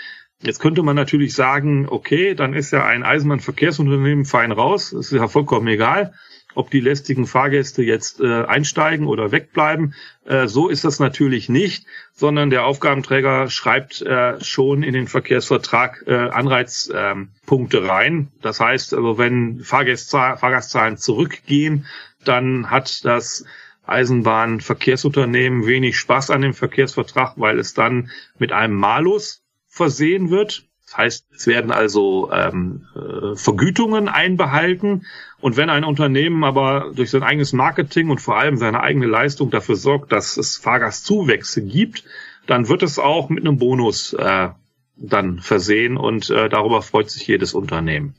Jetzt könnte man natürlich sagen, okay, dann ist ja ein Eisenbahnverkehrsunternehmen fein raus, das ist ja vollkommen egal, ob die lästigen Fahrgäste jetzt äh, einsteigen oder wegbleiben. Äh, so ist das natürlich nicht, sondern der Aufgabenträger schreibt äh, schon in den Verkehrsvertrag äh, Anreizpunkte äh, rein. Das heißt, also wenn Fahrgastzahlen zurückgehen, dann hat das Eisenbahnverkehrsunternehmen wenig Spaß an dem Verkehrsvertrag, weil es dann mit einem Malus versehen wird. Das heißt, es werden also ähm, äh, Vergütungen einbehalten. Und wenn ein Unternehmen aber durch sein eigenes Marketing und vor allem seine eigene Leistung dafür sorgt, dass es Fahrgastzuwächse gibt, dann wird es auch mit einem Bonus äh, dann versehen und äh, darüber freut sich jedes Unternehmen.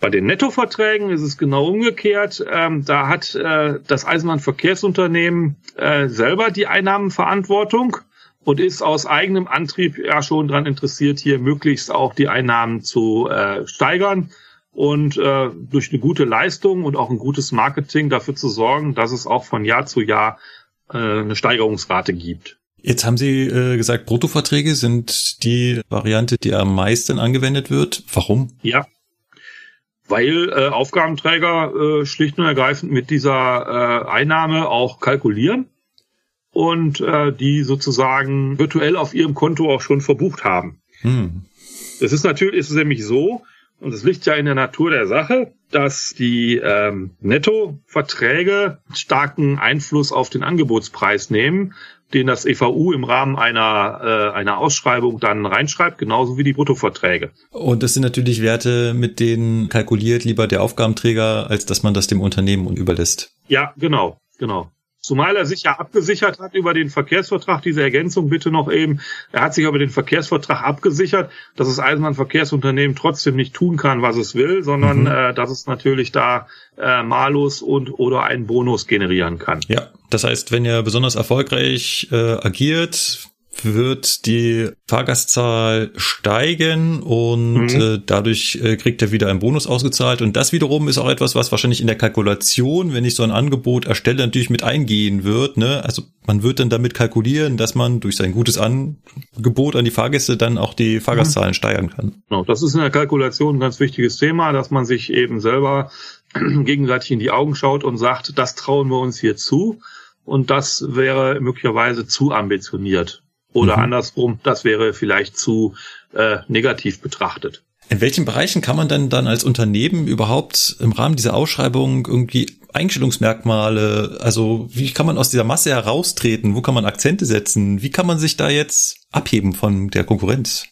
Bei den Nettoverträgen ist es genau umgekehrt. Ähm, da hat äh, das Eisenbahnverkehrsunternehmen äh, selber die Einnahmenverantwortung und ist aus eigenem Antrieb ja schon daran interessiert, hier möglichst auch die Einnahmen zu äh, steigern und äh, durch eine gute Leistung und auch ein gutes Marketing dafür zu sorgen, dass es auch von Jahr zu Jahr äh, eine Steigerungsrate gibt. Jetzt haben Sie äh, gesagt, Bruttoverträge sind die Variante, die am meisten angewendet wird. Warum? Ja, weil äh, Aufgabenträger äh, schlicht und ergreifend mit dieser äh, Einnahme auch kalkulieren und äh, die sozusagen virtuell auf ihrem Konto auch schon verbucht haben. Hm. Es ist natürlich, ist es nämlich so, und es liegt ja in der Natur der Sache, dass die ähm, Nettoverträge starken Einfluss auf den Angebotspreis nehmen, den das EVU im Rahmen einer, äh, einer Ausschreibung dann reinschreibt, genauso wie die Bruttoverträge. Und das sind natürlich Werte, mit denen kalkuliert lieber der Aufgabenträger, als dass man das dem Unternehmen überlässt. Ja, genau, genau. Zumal er sich ja abgesichert hat über den Verkehrsvertrag. Diese Ergänzung bitte noch eben. Er hat sich über den Verkehrsvertrag abgesichert, dass das Eisenbahnverkehrsunternehmen trotzdem nicht tun kann, was es will, sondern mhm. äh, dass es natürlich da äh, Malus und oder einen Bonus generieren kann. Ja, das heißt, wenn er besonders erfolgreich äh, agiert, wird die Fahrgastzahl steigen und mhm. äh, dadurch äh, kriegt er wieder einen Bonus ausgezahlt. Und das wiederum ist auch etwas, was wahrscheinlich in der Kalkulation, wenn ich so ein Angebot erstelle, natürlich mit eingehen wird. Ne? Also man wird dann damit kalkulieren, dass man durch sein gutes Angebot an die Fahrgäste dann auch die Fahrgastzahlen mhm. steigern kann. Genau, das ist in der Kalkulation ein ganz wichtiges Thema, dass man sich eben selber gegenseitig in die Augen schaut und sagt, das trauen wir uns hier zu. Und das wäre möglicherweise zu ambitioniert. Oder mhm. andersrum, das wäre vielleicht zu äh, negativ betrachtet. In welchen Bereichen kann man denn dann als Unternehmen überhaupt im Rahmen dieser Ausschreibung irgendwie Einstellungsmerkmale, also wie kann man aus dieser Masse heraustreten? Wo kann man Akzente setzen? Wie kann man sich da jetzt abheben von der Konkurrenz?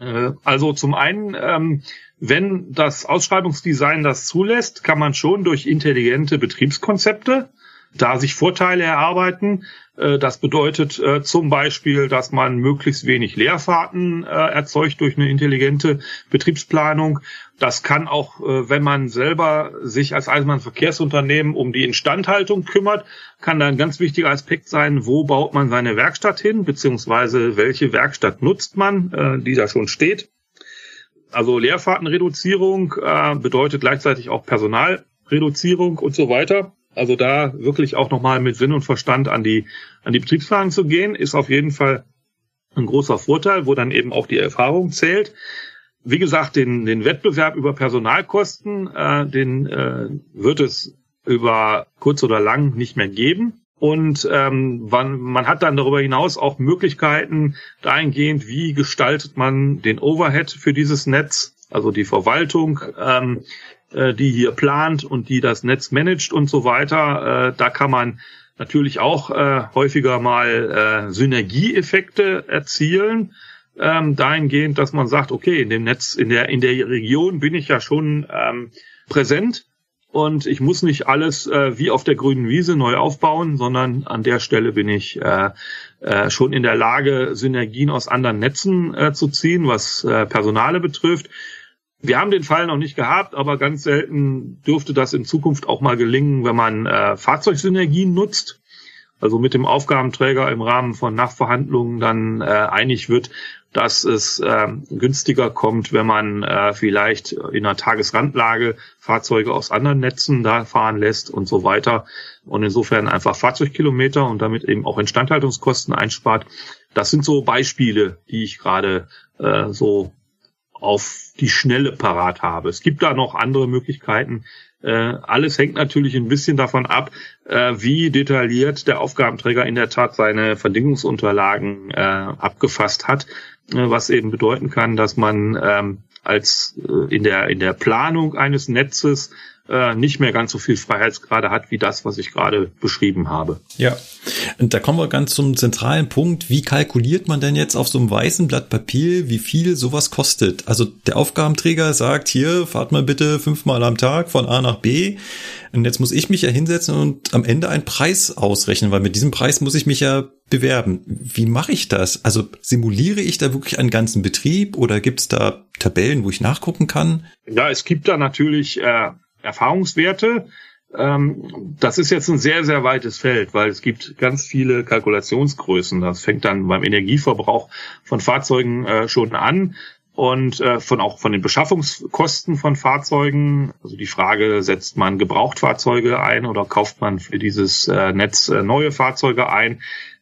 Äh, also zum einen, ähm, wenn das Ausschreibungsdesign das zulässt, kann man schon durch intelligente Betriebskonzepte da sich Vorteile erarbeiten. Äh, das bedeutet äh, zum Beispiel, dass man möglichst wenig Leerfahrten äh, erzeugt durch eine intelligente Betriebsplanung. Das kann auch, wenn man selber sich als Eisenbahnverkehrsunternehmen um die Instandhaltung kümmert, kann da ein ganz wichtiger Aspekt sein, wo baut man seine Werkstatt hin, beziehungsweise welche Werkstatt nutzt man, die da schon steht. Also Leerfahrtenreduzierung bedeutet gleichzeitig auch Personalreduzierung und so weiter. Also da wirklich auch nochmal mit Sinn und Verstand an die, an die Betriebsfragen zu gehen, ist auf jeden Fall ein großer Vorteil, wo dann eben auch die Erfahrung zählt. Wie gesagt, den, den Wettbewerb über Personalkosten, äh, den äh, wird es über kurz oder lang nicht mehr geben. Und ähm, man, man hat dann darüber hinaus auch Möglichkeiten dahingehend, wie gestaltet man den Overhead für dieses Netz, also die Verwaltung, ähm, äh, die hier plant und die das Netz managt und so weiter. Äh, da kann man natürlich auch äh, häufiger mal äh, Synergieeffekte erzielen. Ähm, dahingehend, dass man sagt, okay, in dem Netz, in der, in der Region bin ich ja schon ähm, präsent und ich muss nicht alles äh, wie auf der grünen Wiese neu aufbauen, sondern an der Stelle bin ich äh, äh, schon in der Lage, Synergien aus anderen Netzen äh, zu ziehen, was äh, Personale betrifft. Wir haben den Fall noch nicht gehabt, aber ganz selten dürfte das in Zukunft auch mal gelingen, wenn man äh, Fahrzeugsynergien nutzt. Also mit dem Aufgabenträger im Rahmen von Nachverhandlungen dann äh, einig wird, dass es äh, günstiger kommt, wenn man äh, vielleicht in einer Tagesrandlage Fahrzeuge aus anderen Netzen da fahren lässt und so weiter. Und insofern einfach Fahrzeugkilometer und damit eben auch Instandhaltungskosten einspart. Das sind so Beispiele, die ich gerade äh, so auf die Schnelle parat habe. Es gibt da noch andere Möglichkeiten. Äh, alles hängt natürlich ein bisschen davon ab, äh, wie detailliert der Aufgabenträger in der Tat seine Verdingungsunterlagen äh, abgefasst hat, äh, was eben bedeuten kann, dass man ähm, als äh, in der in der Planung eines Netzes äh, nicht mehr ganz so viel Freiheitsgrade hat wie das, was ich gerade beschrieben habe. Ja, und da kommen wir ganz zum zentralen Punkt. Wie kalkuliert man denn jetzt auf so einem weißen Blatt Papier, wie viel sowas kostet? Also der Aufgabenträger sagt hier, fahrt mal bitte fünfmal am Tag von A nach B. Und jetzt muss ich mich ja hinsetzen und am Ende einen Preis ausrechnen, weil mit diesem Preis muss ich mich ja bewerben. Wie mache ich das? Also simuliere ich da wirklich einen ganzen Betrieb oder gibt es da Tabellen, wo ich nachgucken kann? Ja, es gibt da natürlich äh, Erfahrungswerte. Ähm, das ist jetzt ein sehr, sehr weites Feld, weil es gibt ganz viele Kalkulationsgrößen. Das fängt dann beim Energieverbrauch von Fahrzeugen äh, schon an. und äh, von auch von den Beschaffungskosten von Fahrzeugen. Also die Frage, setzt man Gebrauchtfahrzeuge ein oder kauft man für dieses äh, Netz äh, neue Fahrzeuge ein?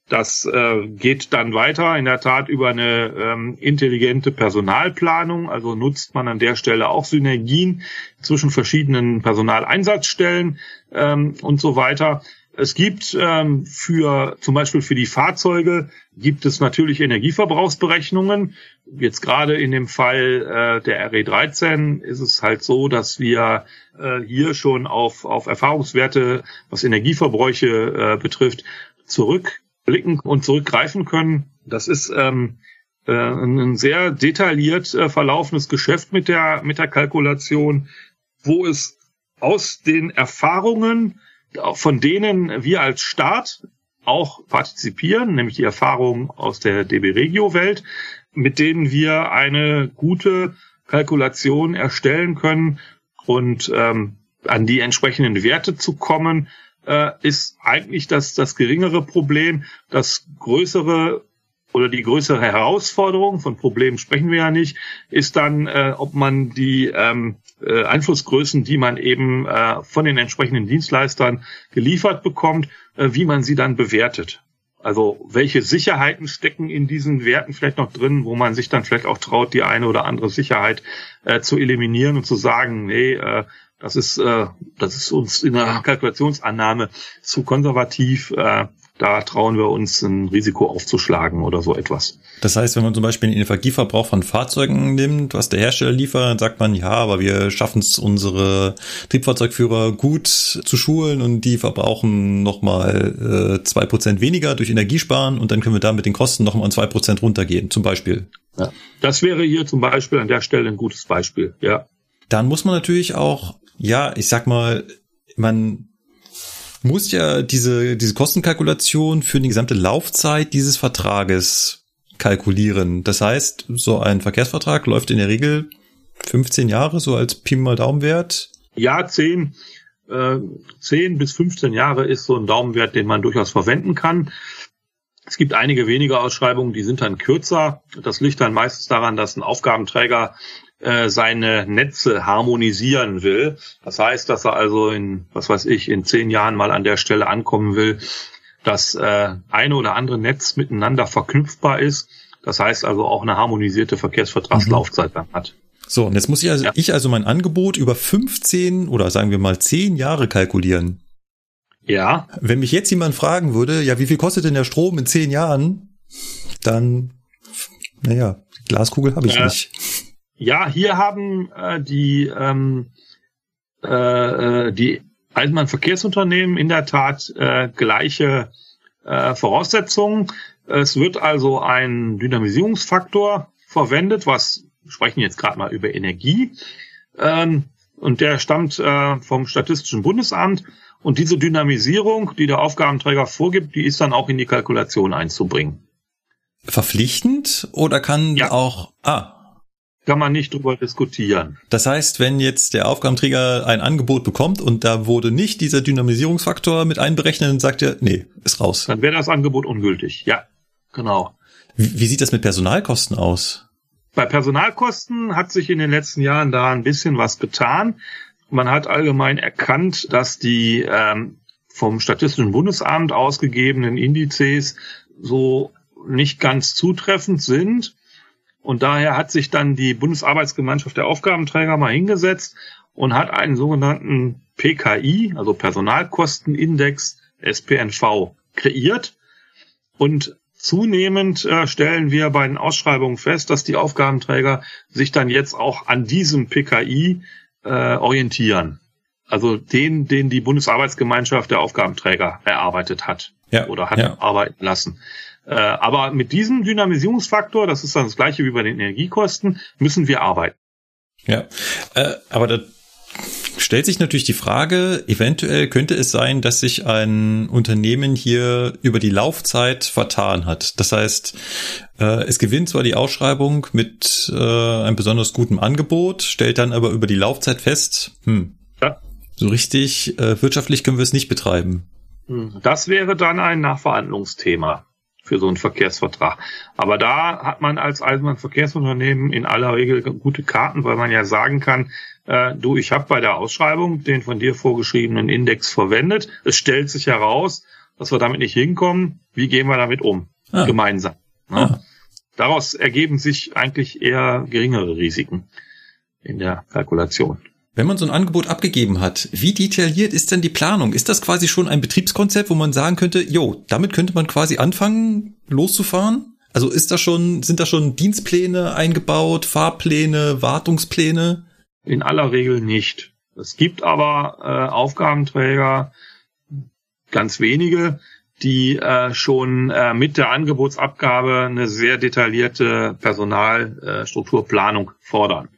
Das äh, geht dann weiter in der Tat über eine ähm, intelligente Personalplanung. Also nutzt man an der Stelle auch Synergien zwischen verschiedenen Personaleinsatzstellen ähm, und so weiter. Es gibt ähm, für zum Beispiel für die Fahrzeuge gibt es natürlich Energieverbrauchsberechnungen. Jetzt gerade in dem Fall äh, der RE13 ist es halt so, dass wir äh, hier schon auf, auf Erfahrungswerte, was Energieverbräuche äh, betrifft, zurück blicken und zurückgreifen können. Das ist ähm, äh, ein sehr detailliert äh, verlaufendes Geschäft mit der, mit der Kalkulation, wo es aus den Erfahrungen, von denen wir als Staat auch partizipieren, nämlich die Erfahrungen aus der DB Regio Welt, mit denen wir eine gute Kalkulation erstellen können und ähm, an die entsprechenden Werte zu kommen, äh, ist eigentlich das, das geringere Problem. Das größere oder die größere Herausforderung, von Problemen sprechen wir ja nicht, ist dann, äh, ob man die ähm, äh, Einflussgrößen, die man eben äh, von den entsprechenden Dienstleistern geliefert bekommt, äh, wie man sie dann bewertet. Also welche Sicherheiten stecken in diesen Werten vielleicht noch drin, wo man sich dann vielleicht auch traut, die eine oder andere Sicherheit äh, zu eliminieren und zu sagen, nee, äh, das ist, äh, das ist uns in der Kalkulationsannahme zu konservativ. Äh, da trauen wir uns ein Risiko aufzuschlagen oder so etwas. Das heißt, wenn man zum Beispiel den Energieverbrauch von Fahrzeugen nimmt, was der Hersteller liefert, sagt man, ja, aber wir schaffen es, unsere Triebfahrzeugführer gut zu schulen und die verbrauchen nochmal äh, zwei äh, Prozent weniger durch Energiesparen und dann können wir da mit den Kosten nochmal um zwei Prozent runtergehen, zum Beispiel. Ja. Das wäre hier zum Beispiel an der Stelle ein gutes Beispiel, ja. Dann muss man natürlich auch ja, ich sag mal, man muss ja diese, diese Kostenkalkulation für die gesamte Laufzeit dieses Vertrages kalkulieren. Das heißt, so ein Verkehrsvertrag läuft in der Regel 15 Jahre, so als Pi mal Daumenwert. Ja, 10, äh, 10 bis 15 Jahre ist so ein Daumenwert, den man durchaus verwenden kann. Es gibt einige wenige Ausschreibungen, die sind dann kürzer. Das liegt dann meistens daran, dass ein Aufgabenträger äh, seine Netze harmonisieren will. Das heißt, dass er also in, was weiß ich, in zehn Jahren mal an der Stelle ankommen will, dass äh, eine oder andere Netz miteinander verknüpfbar ist. Das heißt also auch eine harmonisierte Verkehrsvertragslaufzeit dann hat. So, und jetzt muss ich also, ja. ich also mein Angebot über 15 oder sagen wir mal 10 Jahre kalkulieren. Ja. Wenn mich jetzt jemand fragen würde, ja, wie viel kostet denn der Strom in 10 Jahren? Dann, naja, Glaskugel habe ich äh, nicht. Ja, hier haben äh, die, ähm, äh, äh, die Eisenbahnverkehrsunternehmen in der Tat äh, gleiche äh, Voraussetzungen. Es wird also ein Dynamisierungsfaktor verwendet, was wir sprechen jetzt gerade mal über Energie. Ähm, und der stammt äh, vom Statistischen Bundesamt. Und diese Dynamisierung, die der Aufgabenträger vorgibt, die ist dann auch in die Kalkulation einzubringen. Verpflichtend oder kann ja. auch, ah, kann man nicht drüber diskutieren. Das heißt, wenn jetzt der Aufgabenträger ein Angebot bekommt und da wurde nicht dieser Dynamisierungsfaktor mit einberechnet, dann sagt er, nee, ist raus. Dann wäre das Angebot ungültig. Ja, genau. Wie, wie sieht das mit Personalkosten aus? Bei Personalkosten hat sich in den letzten Jahren da ein bisschen was getan. Man hat allgemein erkannt, dass die ähm, vom Statistischen Bundesamt ausgegebenen Indizes so nicht ganz zutreffend sind und daher hat sich dann die Bundesarbeitsgemeinschaft der Aufgabenträger mal hingesetzt und hat einen sogenannten PKI, also Personalkostenindex SPNV, kreiert. Und zunehmend äh, stellen wir bei den Ausschreibungen fest, dass die Aufgabenträger sich dann jetzt auch an diesem PKI äh, orientieren. Also den, den die Bundesarbeitsgemeinschaft der Aufgabenträger erarbeitet hat ja, oder hat ja. arbeiten lassen. Äh, aber mit diesem Dynamisierungsfaktor, das ist dann das gleiche wie bei den Energiekosten, müssen wir arbeiten. Ja, äh, aber da stellt sich natürlich die Frage, eventuell könnte es sein, dass sich ein Unternehmen hier über die Laufzeit vertan hat. Das heißt, äh, es gewinnt zwar die Ausschreibung mit äh, einem besonders guten Angebot, stellt dann aber über die Laufzeit fest, hm, ja. so richtig wirtschaftlich können wir es nicht betreiben. Das wäre dann ein Nachverhandlungsthema für so einen Verkehrsvertrag. Aber da hat man als Eisenbahnverkehrsunternehmen in aller Regel gute Karten, weil man ja sagen kann, äh, du, ich habe bei der Ausschreibung den von dir vorgeschriebenen Index verwendet. Es stellt sich heraus, dass wir damit nicht hinkommen. Wie gehen wir damit um? Ah. Gemeinsam. Ne? Ah. Daraus ergeben sich eigentlich eher geringere Risiken in der Kalkulation. Wenn man so ein Angebot abgegeben hat, wie detailliert ist denn die Planung? Ist das quasi schon ein Betriebskonzept, wo man sagen könnte, jo, damit könnte man quasi anfangen, loszufahren? Also ist da schon, sind da schon Dienstpläne eingebaut, Fahrpläne, Wartungspläne? In aller Regel nicht. Es gibt aber äh, Aufgabenträger, ganz wenige, die äh, schon äh, mit der Angebotsabgabe eine sehr detaillierte Personalstrukturplanung fordern.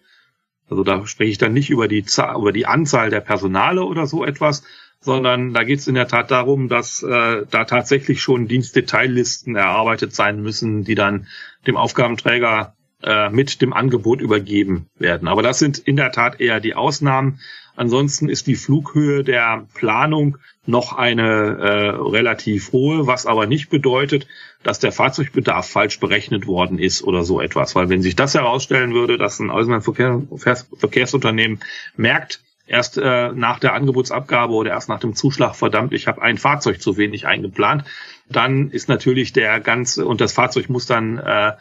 Also da spreche ich dann nicht über die, Zahl, über die Anzahl der Personale oder so etwas, sondern da geht es in der Tat darum, dass äh, da tatsächlich schon Dienstdetaillisten erarbeitet sein müssen, die dann dem Aufgabenträger äh, mit dem Angebot übergeben werden. Aber das sind in der Tat eher die Ausnahmen. Ansonsten ist die Flughöhe der Planung noch eine äh, relativ hohe, was aber nicht bedeutet, dass der Fahrzeugbedarf falsch berechnet worden ist oder so etwas. Weil wenn sich das herausstellen würde, dass ein Eisenbahnverkehrsunternehmen merkt, erst äh, nach der Angebotsabgabe oder erst nach dem Zuschlag, verdammt, ich habe ein Fahrzeug zu wenig eingeplant, dann ist natürlich der ganze, und das Fahrzeug muss dann äh,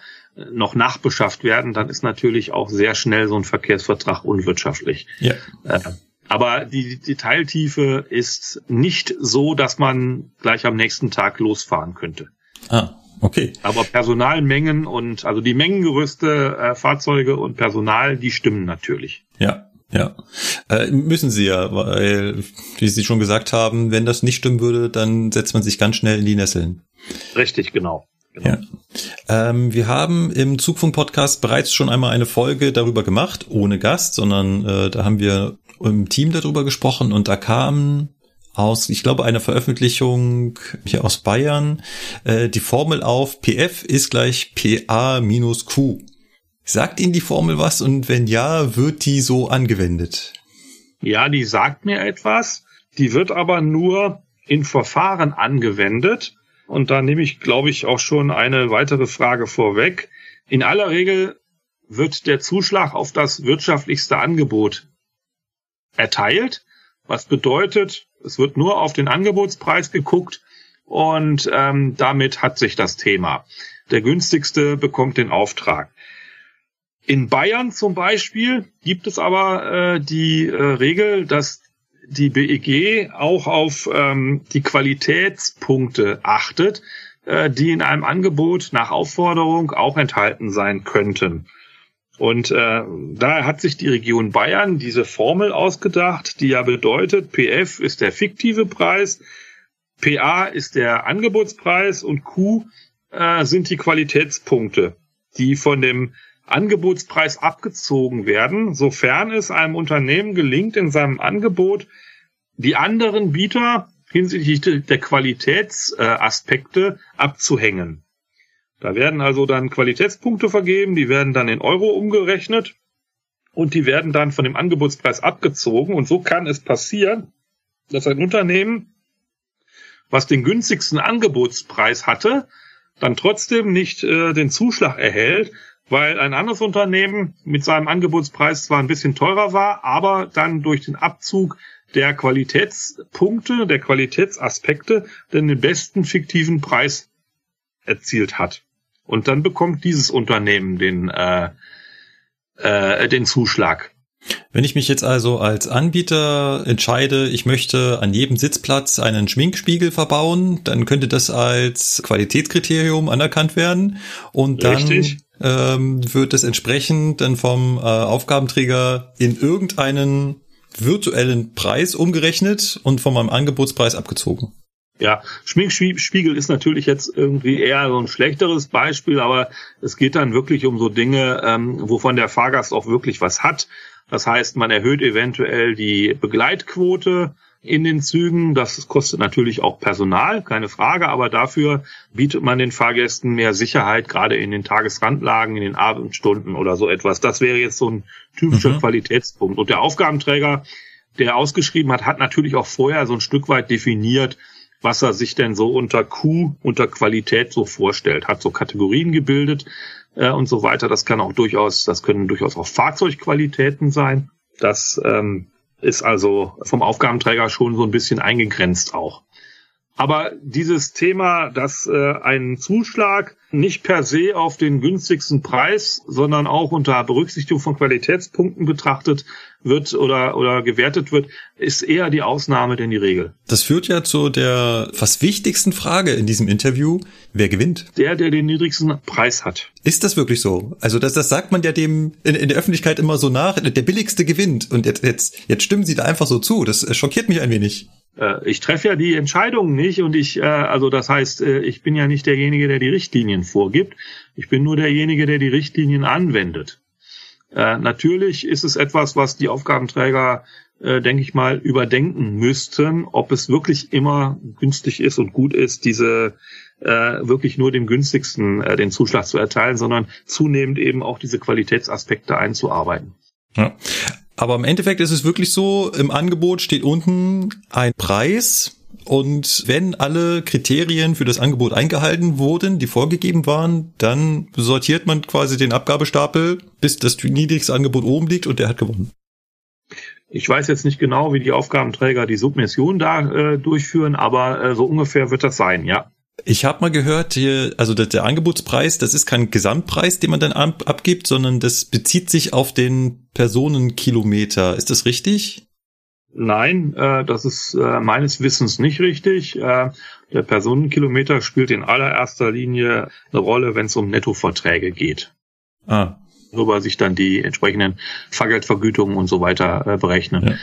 noch nachbeschafft werden, dann ist natürlich auch sehr schnell so ein Verkehrsvertrag unwirtschaftlich. Ja. Äh, aber die Detailtiefe ist nicht so, dass man gleich am nächsten Tag losfahren könnte. Ah, okay. Aber Personalmengen und also die Mengengerüste, äh, Fahrzeuge und Personal, die stimmen natürlich. Ja. Ja, äh, müssen sie ja, weil, wie Sie schon gesagt haben, wenn das nicht stimmen würde, dann setzt man sich ganz schnell in die Nesseln. Richtig, genau. Genau. Ja. Ähm, wir haben im Zugfunk-Podcast bereits schon einmal eine Folge darüber gemacht, ohne Gast, sondern äh, da haben wir im Team darüber gesprochen und da kam aus, ich glaube, einer Veröffentlichung hier aus Bayern äh, die Formel auf PF ist gleich PA minus Q. Sagt Ihnen die Formel was und wenn ja, wird die so angewendet? Ja, die sagt mir etwas. Die wird aber nur in Verfahren angewendet. Und da nehme ich, glaube ich, auch schon eine weitere Frage vorweg. In aller Regel wird der Zuschlag auf das wirtschaftlichste Angebot erteilt, was bedeutet, es wird nur auf den Angebotspreis geguckt und ähm, damit hat sich das Thema. Der günstigste bekommt den Auftrag. In Bayern zum Beispiel gibt es aber äh, die äh, Regel, dass die BEG auch auf ähm, die Qualitätspunkte achtet, äh, die in einem Angebot nach Aufforderung auch enthalten sein könnten. Und äh, da hat sich die Region Bayern diese Formel ausgedacht, die ja bedeutet, PF ist der fiktive Preis, PA ist der Angebotspreis und Q äh, sind die Qualitätspunkte, die von dem Angebotspreis abgezogen werden, sofern es einem Unternehmen gelingt, in seinem Angebot die anderen Bieter hinsichtlich der Qualitätsaspekte abzuhängen. Da werden also dann Qualitätspunkte vergeben, die werden dann in Euro umgerechnet und die werden dann von dem Angebotspreis abgezogen. Und so kann es passieren, dass ein Unternehmen, was den günstigsten Angebotspreis hatte, dann trotzdem nicht äh, den Zuschlag erhält, weil ein anderes Unternehmen mit seinem Angebotspreis zwar ein bisschen teurer war, aber dann durch den Abzug der Qualitätspunkte, der Qualitätsaspekte, den besten fiktiven Preis erzielt hat. Und dann bekommt dieses Unternehmen den, äh, äh, den Zuschlag. Wenn ich mich jetzt also als Anbieter entscheide, ich möchte an jedem Sitzplatz einen Schminkspiegel verbauen, dann könnte das als Qualitätskriterium anerkannt werden und dann Richtig. ähm, wird es entsprechend dann vom äh, Aufgabenträger in irgendeinen virtuellen Preis umgerechnet und von meinem Angebotspreis abgezogen. Ja, Schminkspiegel ist natürlich jetzt irgendwie eher so ein schlechteres Beispiel, aber es geht dann wirklich um so Dinge, ähm, wovon der Fahrgast auch wirklich was hat. Das heißt, man erhöht eventuell die Begleitquote in den Zügen. Das kostet natürlich auch Personal, keine Frage, aber dafür bietet man den Fahrgästen mehr Sicherheit, gerade in den Tagesrandlagen, in den Abendstunden oder so etwas. Das wäre jetzt so ein typischer mhm. Qualitätspunkt. Und der Aufgabenträger, der ausgeschrieben hat, hat natürlich auch vorher so ein Stück weit definiert, was er sich denn so unter Q, unter Qualität so vorstellt. Hat so Kategorien gebildet äh, und so weiter. Das kann auch durchaus, das können durchaus auch Fahrzeugqualitäten sein. Das ähm, ist also vom Aufgabenträger schon so ein bisschen eingegrenzt auch. Aber dieses Thema, dass äh, ein Zuschlag nicht per se auf den günstigsten Preis, sondern auch unter Berücksichtigung von Qualitätspunkten betrachtet wird oder, oder gewertet wird, ist eher die Ausnahme denn die Regel. Das führt ja zu der fast wichtigsten Frage in diesem Interview. Wer gewinnt? Der, der den niedrigsten Preis hat. Ist das wirklich so? Also das, das sagt man ja dem in, in der Öffentlichkeit immer so nach, der billigste gewinnt. Und jetzt, jetzt, jetzt stimmen Sie da einfach so zu. Das schockiert mich ein wenig. Äh, ich treffe ja die Entscheidungen nicht und ich, äh, also das heißt, äh, ich bin ja nicht derjenige, der die Richtlinien vorgibt. Ich bin nur derjenige, der die Richtlinien anwendet. Natürlich ist es etwas, was die Aufgabenträger, denke ich mal, überdenken müssten, ob es wirklich immer günstig ist und gut ist, diese wirklich nur dem günstigsten den Zuschlag zu erteilen, sondern zunehmend eben auch diese Qualitätsaspekte einzuarbeiten. Ja. Aber im Endeffekt ist es wirklich so, im Angebot steht unten ein Preis. Und wenn alle Kriterien für das Angebot eingehalten wurden, die vorgegeben waren, dann sortiert man quasi den Abgabestapel, bis das niedrigste Angebot oben liegt und der hat gewonnen. Ich weiß jetzt nicht genau, wie die Aufgabenträger die Submission da äh, durchführen, aber äh, so ungefähr wird das sein, ja. Ich habe mal gehört, hier, also der, der, Angebotspreis, das ist kein Gesamtpreis, den man dann ab, abgibt, sondern das bezieht sich auf den Personenkilometer. Ist das richtig? Nein, äh, das ist äh, meines Wissens nicht richtig. Äh, der Personenkilometer spielt in allererster Linie eine Rolle, wenn es um Nettoverträge geht. Ah. Worüber sich dann die entsprechenden Fahrgeldvergütungen und so weiter äh, berechnen. Ja.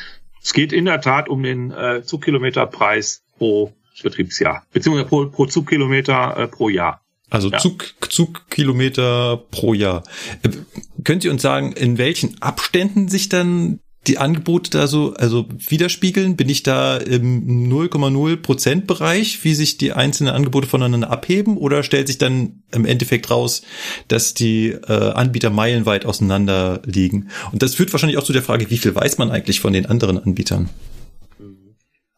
Es geht in der Tat um den äh, Zugkilometerpreis pro Betriebsjahr, beziehungsweise pro, pro Zugkilometer äh, pro Jahr. Also ja. Zug, Zugkilometer pro Jahr. Äh, könnt ihr uns sagen, in welchen Abständen sich dann die Angebote da so also widerspiegeln? Bin ich da im 0,0 Prozent Bereich, wie sich die einzelnen Angebote voneinander abheben? Oder stellt sich dann im Endeffekt raus, dass die äh, Anbieter meilenweit auseinander liegen? Und das führt wahrscheinlich auch zu der Frage, wie viel weiß man eigentlich von den anderen Anbietern?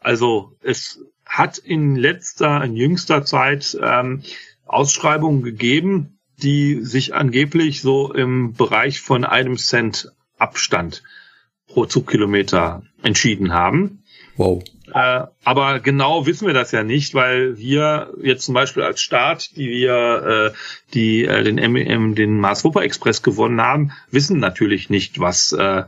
Also es hat in letzter, in jüngster Zeit ähm, Ausschreibungen gegeben, die sich angeblich so im Bereich von einem Cent Abstand pro Zugkilometer entschieden haben. Wow. Äh, aber genau wissen wir das ja nicht, weil wir jetzt zum Beispiel als Staat, die wir äh, die äh, den MM, den Mars Wupper Express gewonnen haben, wissen natürlich nicht, was äh,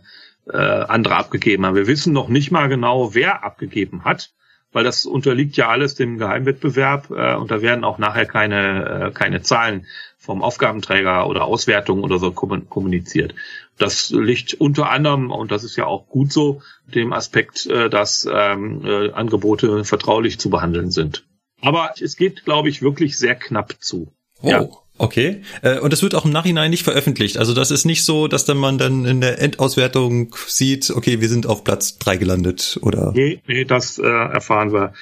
äh, andere abgegeben haben. Wir wissen noch nicht mal genau, wer abgegeben hat weil das unterliegt ja alles dem Geheimwettbewerb äh, und da werden auch nachher keine, äh, keine Zahlen vom Aufgabenträger oder Auswertung oder so kommuniziert. Das liegt unter anderem, und das ist ja auch gut so, dem Aspekt, äh, dass ähm, äh, Angebote vertraulich zu behandeln sind. Aber es geht, glaube ich, wirklich sehr knapp zu. Oh. Ja. Okay. Äh, und das wird auch im Nachhinein nicht veröffentlicht. Also das ist nicht so, dass dann man dann in der Endauswertung sieht, okay, wir sind auf Platz drei gelandet oder. Nee, nee, das äh, erfahren wir.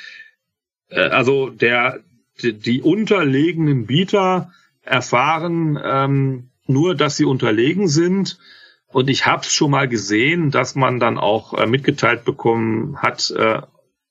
Äh, also der die, die unterlegenen Bieter erfahren ähm, nur, dass sie unterlegen sind. Und ich habe es schon mal gesehen, dass man dann auch äh, mitgeteilt bekommen hat, äh,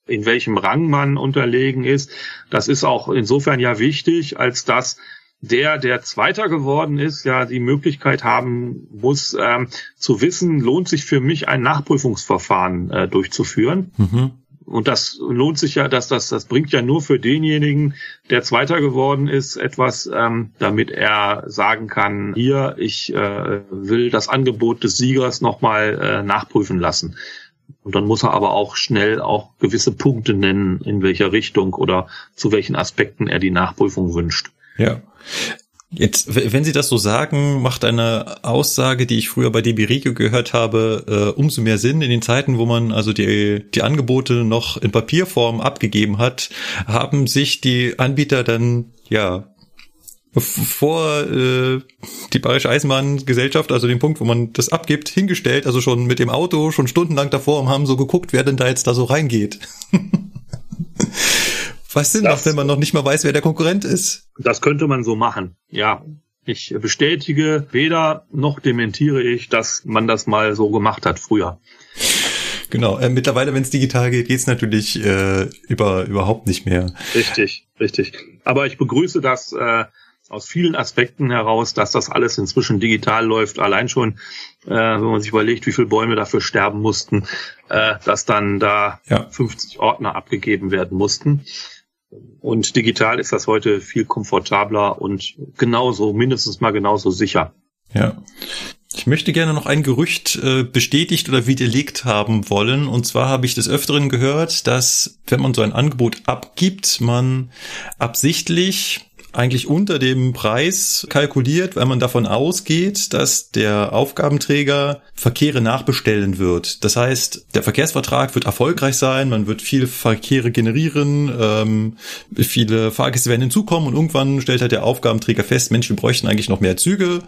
in welchem Rang man unterlegen ist. Das ist auch insofern ja wichtig, als dass der, der Zweiter geworden ist, ja die Möglichkeit haben muss, ähm, zu wissen, lohnt sich für mich ein Nachprüfungsverfahren äh, durchzuführen. Mhm. Und das lohnt sich ja, dass das, das bringt ja nur für denjenigen, der Zweiter geworden ist, etwas, ähm, damit er sagen kann, hier, ich äh, will das Angebot des Siegers nochmal äh, nachprüfen lassen. Und dann muss er aber auch schnell auch gewisse Punkte nennen, in welcher Richtung oder zu welchen Aspekten er die Nachprüfung wünscht. Ja. Jetzt, wenn Sie das so sagen, macht eine Aussage, die ich früher bei DB Regio gehört habe, äh, umso mehr Sinn. In den Zeiten, wo man also die, die Angebote noch in Papierform abgegeben hat, haben sich die Anbieter dann, ja, vor äh, die Bayerische Eisenbahngesellschaft, also den Punkt, wo man das abgibt, hingestellt, also schon mit dem Auto, schon stundenlang davor und haben so geguckt, wer denn da jetzt da so reingeht. Was Sinn macht, wenn man noch nicht mal weiß, wer der Konkurrent ist. Das könnte man so machen, ja. Ich bestätige weder noch dementiere ich, dass man das mal so gemacht hat früher. Genau, äh, mittlerweile, wenn es digital geht, geht's natürlich äh, über, überhaupt nicht mehr. Richtig, richtig. Aber ich begrüße das äh, aus vielen Aspekten heraus, dass das alles inzwischen digital läuft. Allein schon, äh, wenn man sich überlegt, wie viele Bäume dafür sterben mussten, äh, dass dann da ja. 50 Ordner abgegeben werden mussten. Und digital ist das heute viel komfortabler und genauso, mindestens mal genauso sicher. Ja. Ich möchte gerne noch ein Gerücht äh, bestätigt oder widerlegt haben wollen. Und zwar habe ich des Öfteren gehört, dass wenn man so ein Angebot abgibt, man absichtlich eigentlich unter dem Preis kalkuliert, weil man davon ausgeht, dass der Aufgabenträger Verkehre nachbestellen wird. Das heißt, der Verkehrsvertrag wird erfolgreich sein, man wird viele Verkehre generieren, ähm, viele Fahrgäste werden hinzukommen und irgendwann stellt halt der Aufgabenträger fest, Mensch, wir bräuchten eigentlich noch mehr Züge.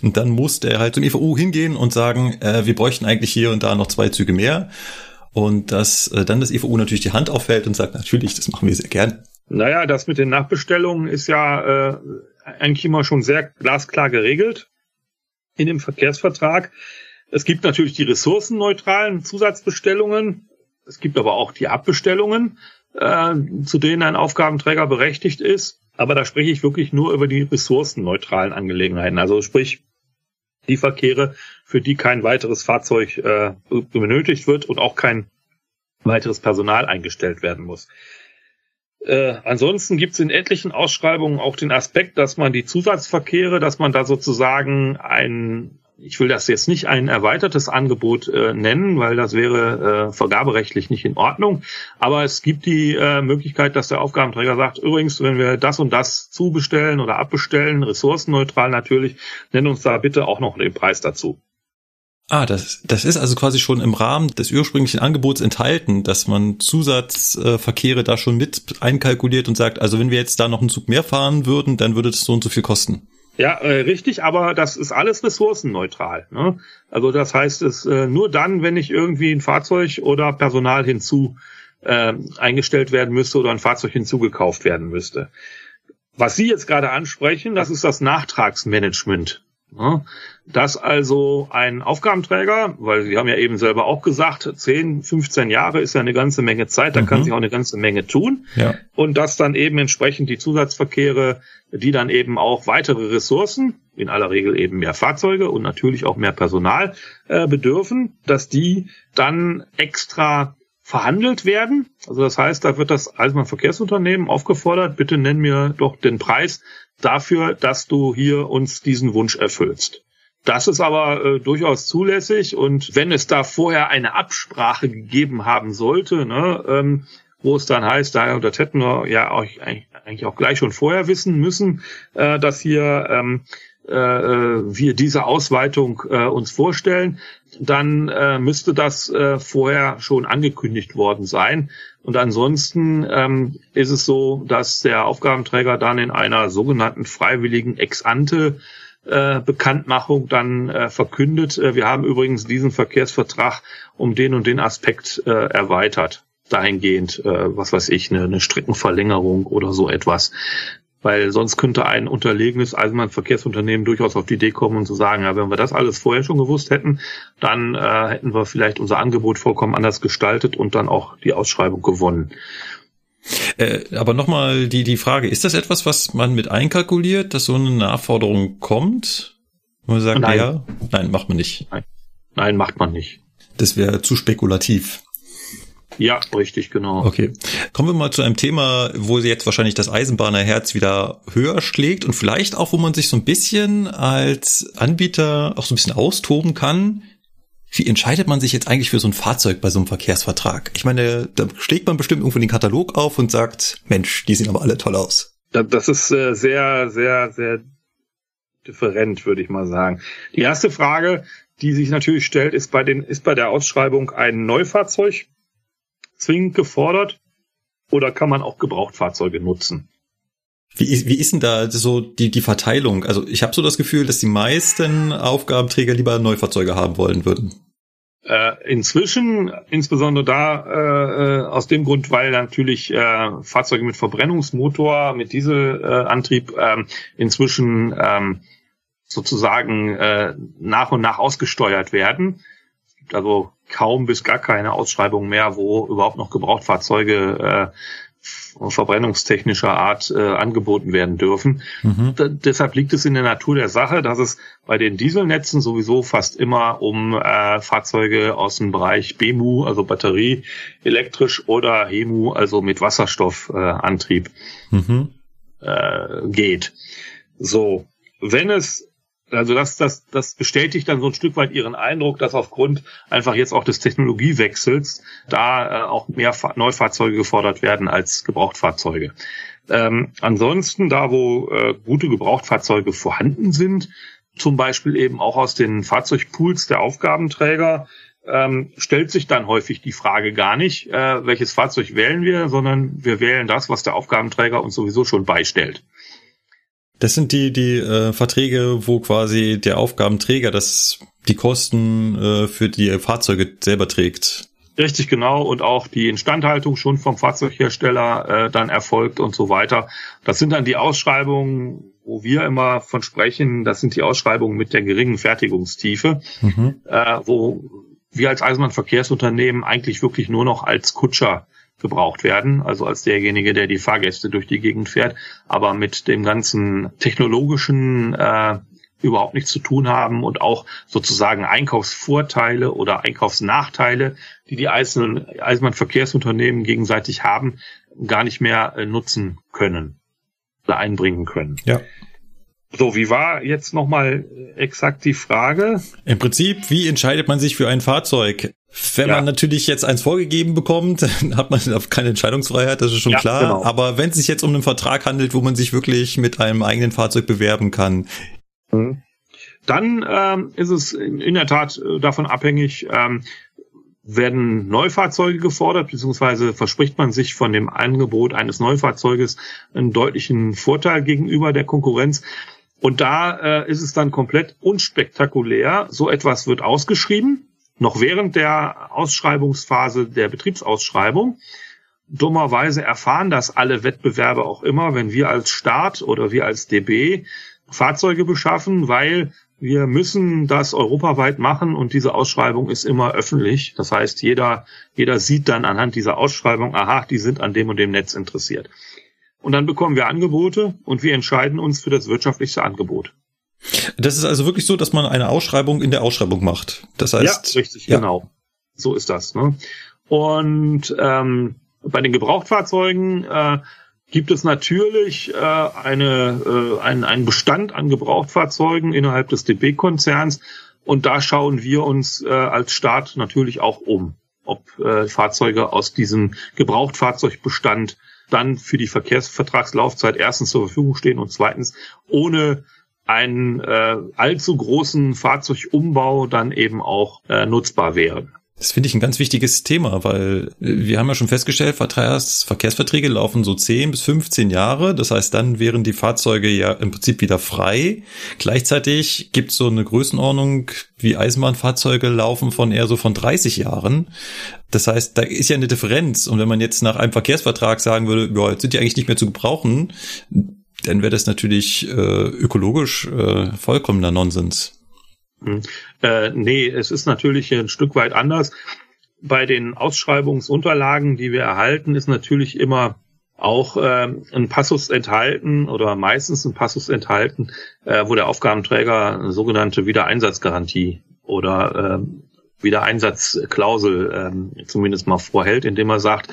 Und dann muss der halt zum EVU hingehen und sagen, äh, wir bräuchten eigentlich hier und da noch zwei Züge mehr. Und dass äh, dann das EVU natürlich die Hand auffällt und sagt, natürlich, das machen wir sehr gern. Naja, das mit den Nachbestellungen ist ja äh, eigentlich immer schon sehr glasklar geregelt in dem Verkehrsvertrag. Es gibt natürlich die ressourcenneutralen Zusatzbestellungen. Es gibt aber auch die Abbestellungen, äh, zu denen ein Aufgabenträger berechtigt ist. Aber da spreche ich wirklich nur über die ressourcenneutralen Angelegenheiten. Also sprich, die Verkehre, für die kein weiteres Fahrzeug äh, benötigt wird und auch kein weiteres Personal eingestellt werden muss. Äh, ansonsten gibt es in etlichen Ausschreibungen auch den Aspekt, dass man die Zusatzverkehre, dass man da sozusagen ein ich will das jetzt nicht ein erweitertes Angebot äh, nennen, weil das wäre äh, vergaberechtlich nicht in Ordnung. Aber es gibt die äh, Möglichkeit, dass der Aufgabenträger sagt, übrigens, wenn wir das und das zubestellen oder abbestellen, ressourcenneutral natürlich, nenn uns da bitte auch noch den Preis dazu. Ah, das, das ist also quasi schon im Rahmen des ursprünglichen Angebots enthalten, dass man Zusatzverkehre da schon mit einkalkuliert und sagt, also wenn wir jetzt da noch einen Zug mehr fahren würden, dann würde das so und so viel kosten. Ja, äh, richtig, aber das ist alles ressourcenneutral. Ne? Also das heißt, es äh, nur dann, wenn ich irgendwie ein Fahrzeug oder Personal hinzu äh, eingestellt werden müsste oder ein Fahrzeug hinzugekauft werden müsste. Was Sie jetzt gerade ansprechen, das ist das Nachtragsmanagement. Ne? Dass also ein Aufgabenträger, weil Sie haben ja eben selber auch gesagt, 10, 15 Jahre ist ja eine ganze Menge Zeit, da mhm. kann sich auch eine ganze Menge tun. Ja. Und dass dann eben entsprechend die Zusatzverkehre, die dann eben auch weitere Ressourcen, in aller Regel eben mehr Fahrzeuge und natürlich auch mehr Personal äh, bedürfen, dass die dann extra verhandelt werden. Also das heißt, da wird das Eisenbahnverkehrsunternehmen aufgefordert, bitte nenn mir doch den Preis dafür, dass du hier uns diesen Wunsch erfüllst. Das ist aber äh, durchaus zulässig und wenn es da vorher eine Absprache gegeben haben sollte, ne, ähm, wo es dann heißt, da, das hätten wir ja auch, eigentlich auch gleich schon vorher wissen müssen, äh, dass hier ähm, äh, äh, wir diese Ausweitung äh, uns vorstellen, dann äh, müsste das äh, vorher schon angekündigt worden sein. Und ansonsten ähm, ist es so, dass der Aufgabenträger dann in einer sogenannten freiwilligen Ex-ante äh, Bekanntmachung dann äh, verkündet. Äh, wir haben übrigens diesen Verkehrsvertrag um den und den Aspekt äh, erweitert dahingehend, äh, was weiß ich, eine, eine Streckenverlängerung oder so etwas weil sonst könnte ein unterlegenes Eisenbahnverkehrsunternehmen durchaus auf die Idee kommen und zu sagen, ja, wenn wir das alles vorher schon gewusst hätten, dann äh, hätten wir vielleicht unser Angebot vollkommen anders gestaltet und dann auch die Ausschreibung gewonnen. Äh, aber nochmal die, die Frage, ist das etwas, was man mit einkalkuliert, dass so eine Nachforderung kommt? Wo man sagt, nein. ja, nein, macht man nicht. Nein, nein macht man nicht. Das wäre zu spekulativ. Ja, richtig, genau. Okay. Kommen wir mal zu einem Thema, wo jetzt wahrscheinlich das Eisenbahnerherz wieder höher schlägt und vielleicht auch, wo man sich so ein bisschen als Anbieter auch so ein bisschen austoben kann. Wie entscheidet man sich jetzt eigentlich für so ein Fahrzeug bei so einem Verkehrsvertrag? Ich meine, da schlägt man bestimmt irgendwo den Katalog auf und sagt, Mensch, die sehen aber alle toll aus. Das ist äh, sehr, sehr, sehr different, würde ich mal sagen. Die erste Frage, die sich natürlich stellt, ist bei den, ist bei der Ausschreibung ein Neufahrzeug zwingend gefordert oder kann man auch Gebrauchtfahrzeuge nutzen? Wie ist, wie ist denn da so die, die Verteilung? Also ich habe so das Gefühl, dass die meisten Aufgabenträger lieber Neufahrzeuge haben wollen würden. Äh, inzwischen, insbesondere da äh, äh aus dem Grund, weil natürlich äh, Fahrzeuge mit Verbrennungsmotor, mit Dieselantrieb äh, inzwischen äh, sozusagen äh, nach und nach ausgesteuert werden, gibt also kaum bis gar keine Ausschreibungen mehr, wo überhaupt noch Gebrauchtfahrzeuge äh, verbrennungstechnischer Art äh, angeboten werden dürfen. Mhm. Da, deshalb liegt es in der Natur der Sache, dass es bei den Dieselnetzen sowieso fast immer um äh, Fahrzeuge aus dem Bereich BEMU, also Batterie, elektrisch oder HEMU, also mit Wasserstoffantrieb äh, mhm. äh, geht. So, wenn es also das, das, das bestätigt dann so ein Stück weit ihren Eindruck, dass aufgrund einfach jetzt auch des Technologiewechsels da äh, auch mehr Fa Neufahrzeuge gefordert werden als Gebrauchtfahrzeuge. Ähm, ansonsten, da wo äh, gute Gebrauchtfahrzeuge vorhanden sind, zum Beispiel eben auch aus den Fahrzeugpools der Aufgabenträger, ähm, stellt sich dann häufig die Frage gar nicht, äh, welches Fahrzeug wählen wir, sondern wir wählen das, was der Aufgabenträger uns sowieso schon beistellt. Das sind die, die äh, Verträge, wo quasi der Aufgabenträger das, die Kosten äh, für die Fahrzeuge selber trägt. Richtig genau und auch die Instandhaltung schon vom Fahrzeughersteller äh, dann erfolgt und so weiter. Das sind dann die Ausschreibungen, wo wir immer von sprechen. Das sind die Ausschreibungen mit der geringen Fertigungstiefe, mhm. äh, wo wir als Eisenbahnverkehrsunternehmen eigentlich wirklich nur noch als Kutscher gebraucht werden, also als derjenige, der die Fahrgäste durch die Gegend fährt, aber mit dem ganzen technologischen äh, überhaupt nichts zu tun haben und auch sozusagen Einkaufsvorteile oder Einkaufsnachteile, die die einzelnen Eisenbahnverkehrsunternehmen gegenseitig haben, gar nicht mehr äh, nutzen können oder einbringen können. Ja. So, wie war jetzt nochmal exakt die Frage? Im Prinzip, wie entscheidet man sich für ein Fahrzeug? Wenn ja. man natürlich jetzt eins vorgegeben bekommt, dann hat man keine Entscheidungsfreiheit, das ist schon ja, klar. Genau. Aber wenn es sich jetzt um einen Vertrag handelt, wo man sich wirklich mit einem eigenen Fahrzeug bewerben kann, mhm. dann ähm, ist es in der Tat äh, davon abhängig, ähm, werden Neufahrzeuge gefordert, beziehungsweise verspricht man sich von dem Angebot eines Neufahrzeuges einen deutlichen Vorteil gegenüber der Konkurrenz. Und da äh, ist es dann komplett unspektakulär. So etwas wird ausgeschrieben, noch während der Ausschreibungsphase der Betriebsausschreibung. Dummerweise erfahren das alle Wettbewerber auch immer, wenn wir als Staat oder wir als DB Fahrzeuge beschaffen, weil wir müssen das europaweit machen und diese Ausschreibung ist immer öffentlich. Das heißt, jeder, jeder sieht dann anhand dieser Ausschreibung, aha, die sind an dem und dem Netz interessiert. Und dann bekommen wir Angebote und wir entscheiden uns für das wirtschaftlichste Angebot. Das ist also wirklich so, dass man eine Ausschreibung in der Ausschreibung macht. Das heißt. Ja, richtig, ja. genau. So ist das. Ne? Und ähm, bei den Gebrauchtfahrzeugen äh, gibt es natürlich äh, eine, äh, einen, einen Bestand an Gebrauchtfahrzeugen innerhalb des DB-Konzerns. Und da schauen wir uns äh, als Staat natürlich auch um, ob äh, Fahrzeuge aus diesem Gebrauchtfahrzeugbestand dann für die Verkehrsvertragslaufzeit erstens zur Verfügung stehen und zweitens ohne einen äh, allzu großen Fahrzeugumbau dann eben auch äh, nutzbar wären. Das finde ich ein ganz wichtiges Thema, weil wir haben ja schon festgestellt, Verkehrsverträge laufen so 10 bis 15 Jahre. Das heißt, dann wären die Fahrzeuge ja im Prinzip wieder frei. Gleichzeitig gibt es so eine Größenordnung, wie Eisenbahnfahrzeuge laufen von eher so von 30 Jahren. Das heißt, da ist ja eine Differenz. Und wenn man jetzt nach einem Verkehrsvertrag sagen würde, ja, jetzt sind die eigentlich nicht mehr zu gebrauchen, dann wäre das natürlich äh, ökologisch äh, vollkommener Nonsens. Hm. Äh, nee, es ist natürlich ein Stück weit anders. Bei den Ausschreibungsunterlagen, die wir erhalten, ist natürlich immer auch äh, ein Passus enthalten oder meistens ein Passus enthalten, äh, wo der Aufgabenträger eine sogenannte Wiedereinsatzgarantie oder äh, Wiedereinsatzklausel äh, zumindest mal vorhält, indem er sagt,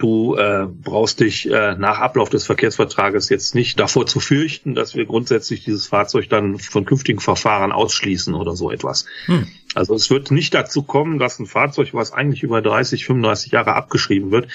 Du äh, brauchst dich äh, nach Ablauf des Verkehrsvertrages jetzt nicht davor zu fürchten, dass wir grundsätzlich dieses Fahrzeug dann von künftigen Verfahren ausschließen oder so etwas. Hm. Also es wird nicht dazu kommen, dass ein Fahrzeug, was eigentlich über 30, 35 Jahre abgeschrieben wird,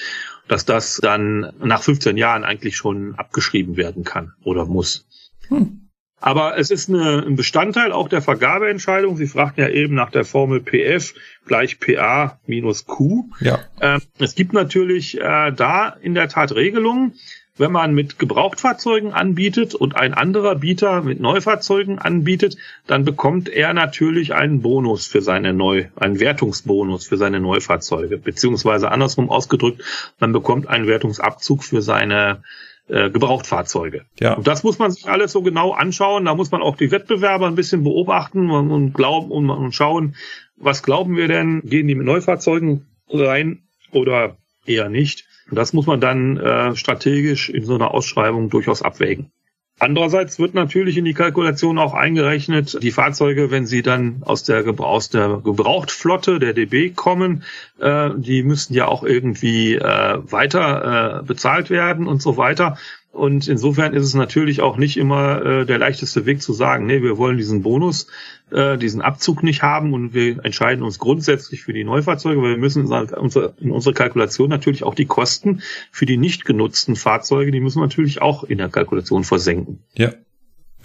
dass das dann nach 15 Jahren eigentlich schon abgeschrieben werden kann oder muss. Hm. Aber es ist eine, ein Bestandteil auch der Vergabeentscheidung. Sie fragten ja eben nach der Formel PF gleich PA minus Q. Ja. Ähm, es gibt natürlich äh, da in der Tat Regelungen. Wenn man mit Gebrauchtfahrzeugen anbietet und ein anderer Bieter mit Neufahrzeugen anbietet, dann bekommt er natürlich einen Bonus für seine Neu, einen Wertungsbonus für seine Neufahrzeuge, beziehungsweise andersrum ausgedrückt, man bekommt einen Wertungsabzug für seine äh, Gebrauchtfahrzeuge. Ja. Und das muss man sich alles so genau anschauen. Da muss man auch die Wettbewerber ein bisschen beobachten und, und glauben und, und schauen, was glauben wir denn, gehen die mit Neufahrzeugen rein oder eher nicht? Und das muss man dann äh, strategisch in so einer Ausschreibung durchaus abwägen. Andererseits wird natürlich in die Kalkulation auch eingerechnet, die Fahrzeuge, wenn sie dann aus der, aus der Gebrauchtflotte der DB kommen, äh, die müssen ja auch irgendwie äh, weiter äh, bezahlt werden und so weiter. Und insofern ist es natürlich auch nicht immer äh, der leichteste Weg zu sagen, nee, wir wollen diesen Bonus, äh, diesen Abzug nicht haben und wir entscheiden uns grundsätzlich für die Neufahrzeuge, weil wir müssen in unsere Kalkulation natürlich auch die Kosten für die nicht genutzten Fahrzeuge, die müssen wir natürlich auch in der Kalkulation versenken. Ja,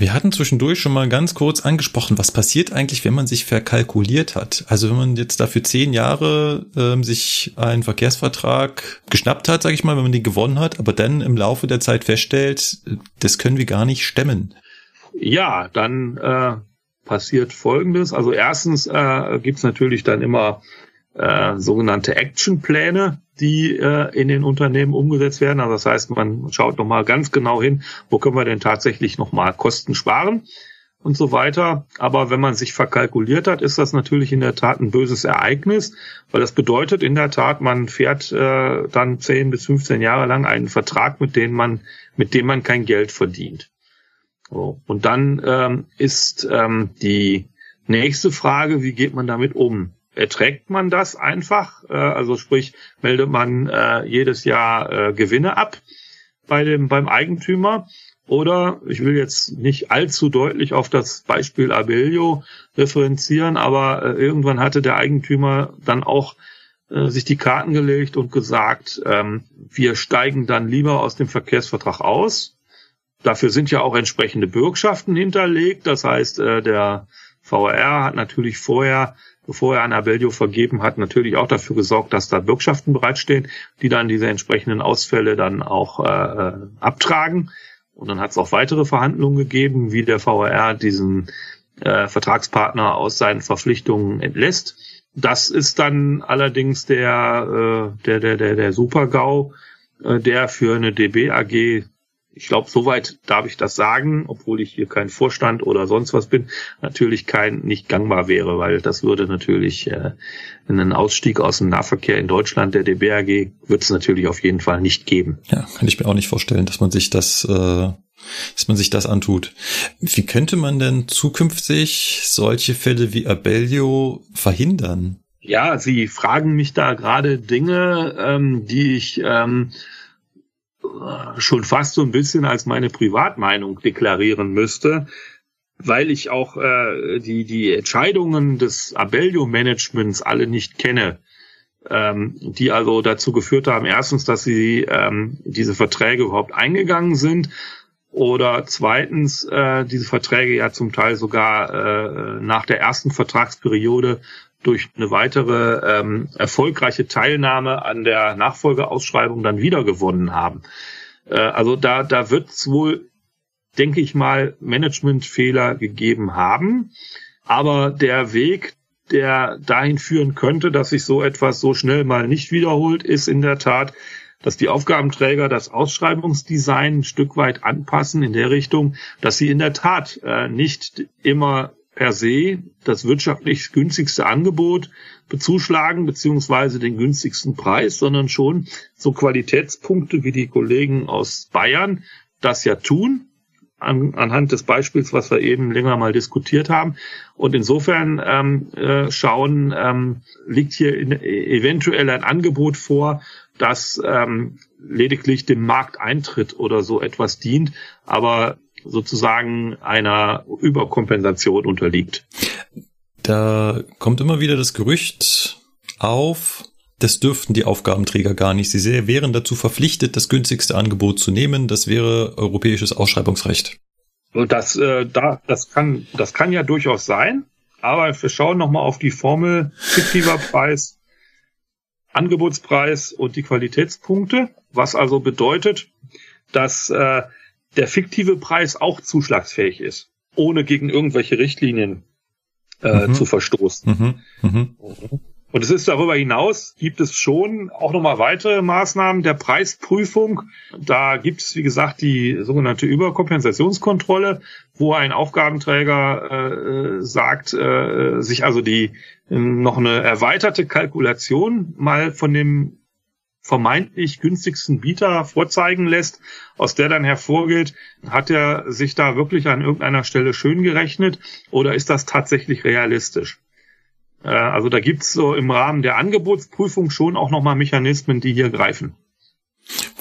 wir hatten zwischendurch schon mal ganz kurz angesprochen, was passiert eigentlich, wenn man sich verkalkuliert hat? Also wenn man jetzt dafür zehn Jahre ähm, sich einen Verkehrsvertrag geschnappt hat, sage ich mal, wenn man den gewonnen hat, aber dann im Laufe der Zeit feststellt, das können wir gar nicht stemmen. Ja, dann äh, passiert Folgendes. Also erstens äh, gibt natürlich dann immer äh, sogenannte Actionpläne, die äh, in den Unternehmen umgesetzt werden. Also das heißt, man schaut nochmal ganz genau hin, wo können wir denn tatsächlich nochmal Kosten sparen und so weiter. Aber wenn man sich verkalkuliert hat, ist das natürlich in der Tat ein böses Ereignis, weil das bedeutet in der Tat, man fährt äh, dann 10 bis 15 Jahre lang einen Vertrag, mit dem man, mit dem man kein Geld verdient. So. Und dann ähm, ist ähm, die nächste Frage, wie geht man damit um? Erträgt man das einfach? Äh, also sprich, meldet man äh, jedes Jahr äh, Gewinne ab bei dem, beim Eigentümer? Oder ich will jetzt nicht allzu deutlich auf das Beispiel Abellio referenzieren, aber äh, irgendwann hatte der Eigentümer dann auch äh, sich die Karten gelegt und gesagt, ähm, wir steigen dann lieber aus dem Verkehrsvertrag aus. Dafür sind ja auch entsprechende Bürgschaften hinterlegt. Das heißt, äh, der VR hat natürlich vorher bevor er an Abellio vergeben hat, natürlich auch dafür gesorgt, dass da Bürgschaften bereitstehen, die dann diese entsprechenden Ausfälle dann auch äh, äh abtragen. Und dann hat es auch weitere Verhandlungen gegeben, wie der VR diesen äh, Vertragspartner aus seinen Verpflichtungen entlässt. Das ist dann allerdings der, äh, der, der, der, der Super-GAU, äh, der für eine DB AG ich glaube, soweit darf ich das sagen, obwohl ich hier kein Vorstand oder sonst was bin, natürlich kein nicht gangbar wäre, weil das würde natürlich äh, einen Ausstieg aus dem Nahverkehr in Deutschland der DBAG wird es natürlich auf jeden Fall nicht geben. Ja, kann ich mir auch nicht vorstellen, dass man sich das äh, dass man sich das antut. Wie könnte man denn zukünftig solche Fälle wie Abellio verhindern? Ja, Sie fragen mich da gerade Dinge, ähm, die ich ähm, schon fast so ein bisschen als meine Privatmeinung deklarieren müsste, weil ich auch äh, die, die Entscheidungen des Abellio-Managements alle nicht kenne, ähm, die also dazu geführt haben, erstens, dass sie ähm, diese Verträge überhaupt eingegangen sind oder zweitens äh, diese Verträge ja zum Teil sogar äh, nach der ersten Vertragsperiode durch eine weitere ähm, erfolgreiche Teilnahme an der Nachfolgeausschreibung dann wiedergewonnen haben. Äh, also da, da wird es wohl, denke ich mal, Managementfehler gegeben haben. Aber der Weg, der dahin führen könnte, dass sich so etwas so schnell mal nicht wiederholt, ist in der Tat, dass die Aufgabenträger das Ausschreibungsdesign ein Stück weit anpassen in der Richtung, dass sie in der Tat äh, nicht immer per se das wirtschaftlich günstigste Angebot bezuschlagen, beziehungsweise den günstigsten Preis, sondern schon so Qualitätspunkte wie die Kollegen aus Bayern das ja tun, an, anhand des Beispiels, was wir eben länger mal diskutiert haben. Und insofern ähm, äh, schauen, ähm, liegt hier in, eventuell ein Angebot vor, das ähm, lediglich dem Markteintritt oder so etwas dient, aber sozusagen einer Überkompensation unterliegt. Da kommt immer wieder das Gerücht auf, das dürften die Aufgabenträger gar nicht. Sie wären dazu verpflichtet, das günstigste Angebot zu nehmen. Das wäre europäisches Ausschreibungsrecht. Und das, äh, da, das kann, das kann ja durchaus sein. Aber wir schauen nochmal auf die Formel fiktiver Preis, Angebotspreis und die Qualitätspunkte, was also bedeutet, dass äh, der fiktive Preis auch zuschlagsfähig ist, ohne gegen irgendwelche Richtlinien äh, mhm. zu verstoßen. Mhm. Mhm. Und es ist darüber hinaus, gibt es schon auch nochmal weitere Maßnahmen der Preisprüfung. Da gibt es, wie gesagt, die sogenannte Überkompensationskontrolle, wo ein Aufgabenträger äh, sagt, äh, sich also die äh, noch eine erweiterte Kalkulation mal von dem vermeintlich günstigsten Bieter vorzeigen lässt, aus der dann hervorgeht, hat er sich da wirklich an irgendeiner Stelle schön gerechnet oder ist das tatsächlich realistisch? Äh, also da gibt's so im Rahmen der Angebotsprüfung schon auch nochmal Mechanismen, die hier greifen.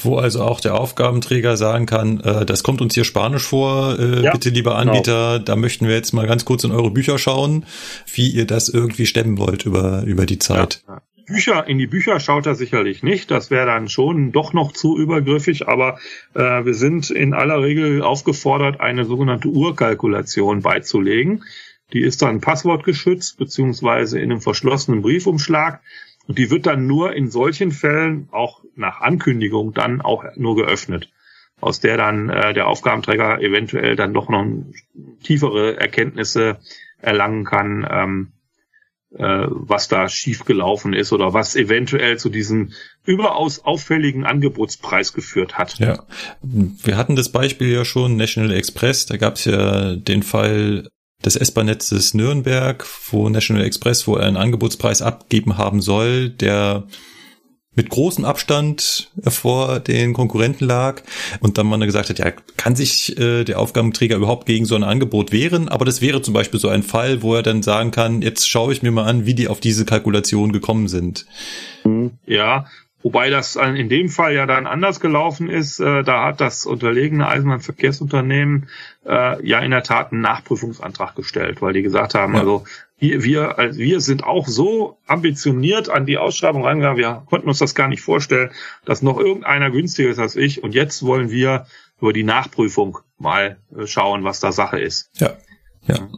Wo also auch der Aufgabenträger sagen kann, äh, das kommt uns hier Spanisch vor, äh, ja, bitte lieber genau. Anbieter, genau. da möchten wir jetzt mal ganz kurz in eure Bücher schauen, wie ihr das irgendwie stemmen wollt über, über die Zeit. Ja, Bücher, in die Bücher schaut er sicherlich nicht. Das wäre dann schon doch noch zu übergriffig, aber äh, wir sind in aller Regel aufgefordert, eine sogenannte Urkalkulation beizulegen. Die ist dann passwortgeschützt beziehungsweise in einem verschlossenen Briefumschlag. Und die wird dann nur in solchen Fällen auch nach Ankündigung dann auch nur geöffnet, aus der dann äh, der Aufgabenträger eventuell dann doch noch tiefere Erkenntnisse erlangen kann, ähm, äh, was da schiefgelaufen ist oder was eventuell zu diesem überaus auffälligen Angebotspreis geführt hat. Ja, wir hatten das Beispiel ja schon, National Express, da gab es ja den Fall des S-Bahn-Netzes Nürnberg, wo National Express wohl einen Angebotspreis abgeben haben soll, der mit großem Abstand vor den Konkurrenten lag und dann man gesagt hat, ja, kann sich äh, der Aufgabenträger überhaupt gegen so ein Angebot wehren? Aber das wäre zum Beispiel so ein Fall, wo er dann sagen kann, jetzt schaue ich mir mal an, wie die auf diese Kalkulation gekommen sind. Ja, Wobei das in dem Fall ja dann anders gelaufen ist. Äh, da hat das unterlegene Eisenbahnverkehrsunternehmen äh, ja in der Tat einen Nachprüfungsantrag gestellt, weil die gesagt haben, ja. also wir, wir, also wir sind auch so ambitioniert an die Ausschreibung rangegangen, wir konnten uns das gar nicht vorstellen, dass noch irgendeiner günstiger ist als ich. Und jetzt wollen wir über die Nachprüfung mal äh, schauen, was da Sache ist. Ja. Ja.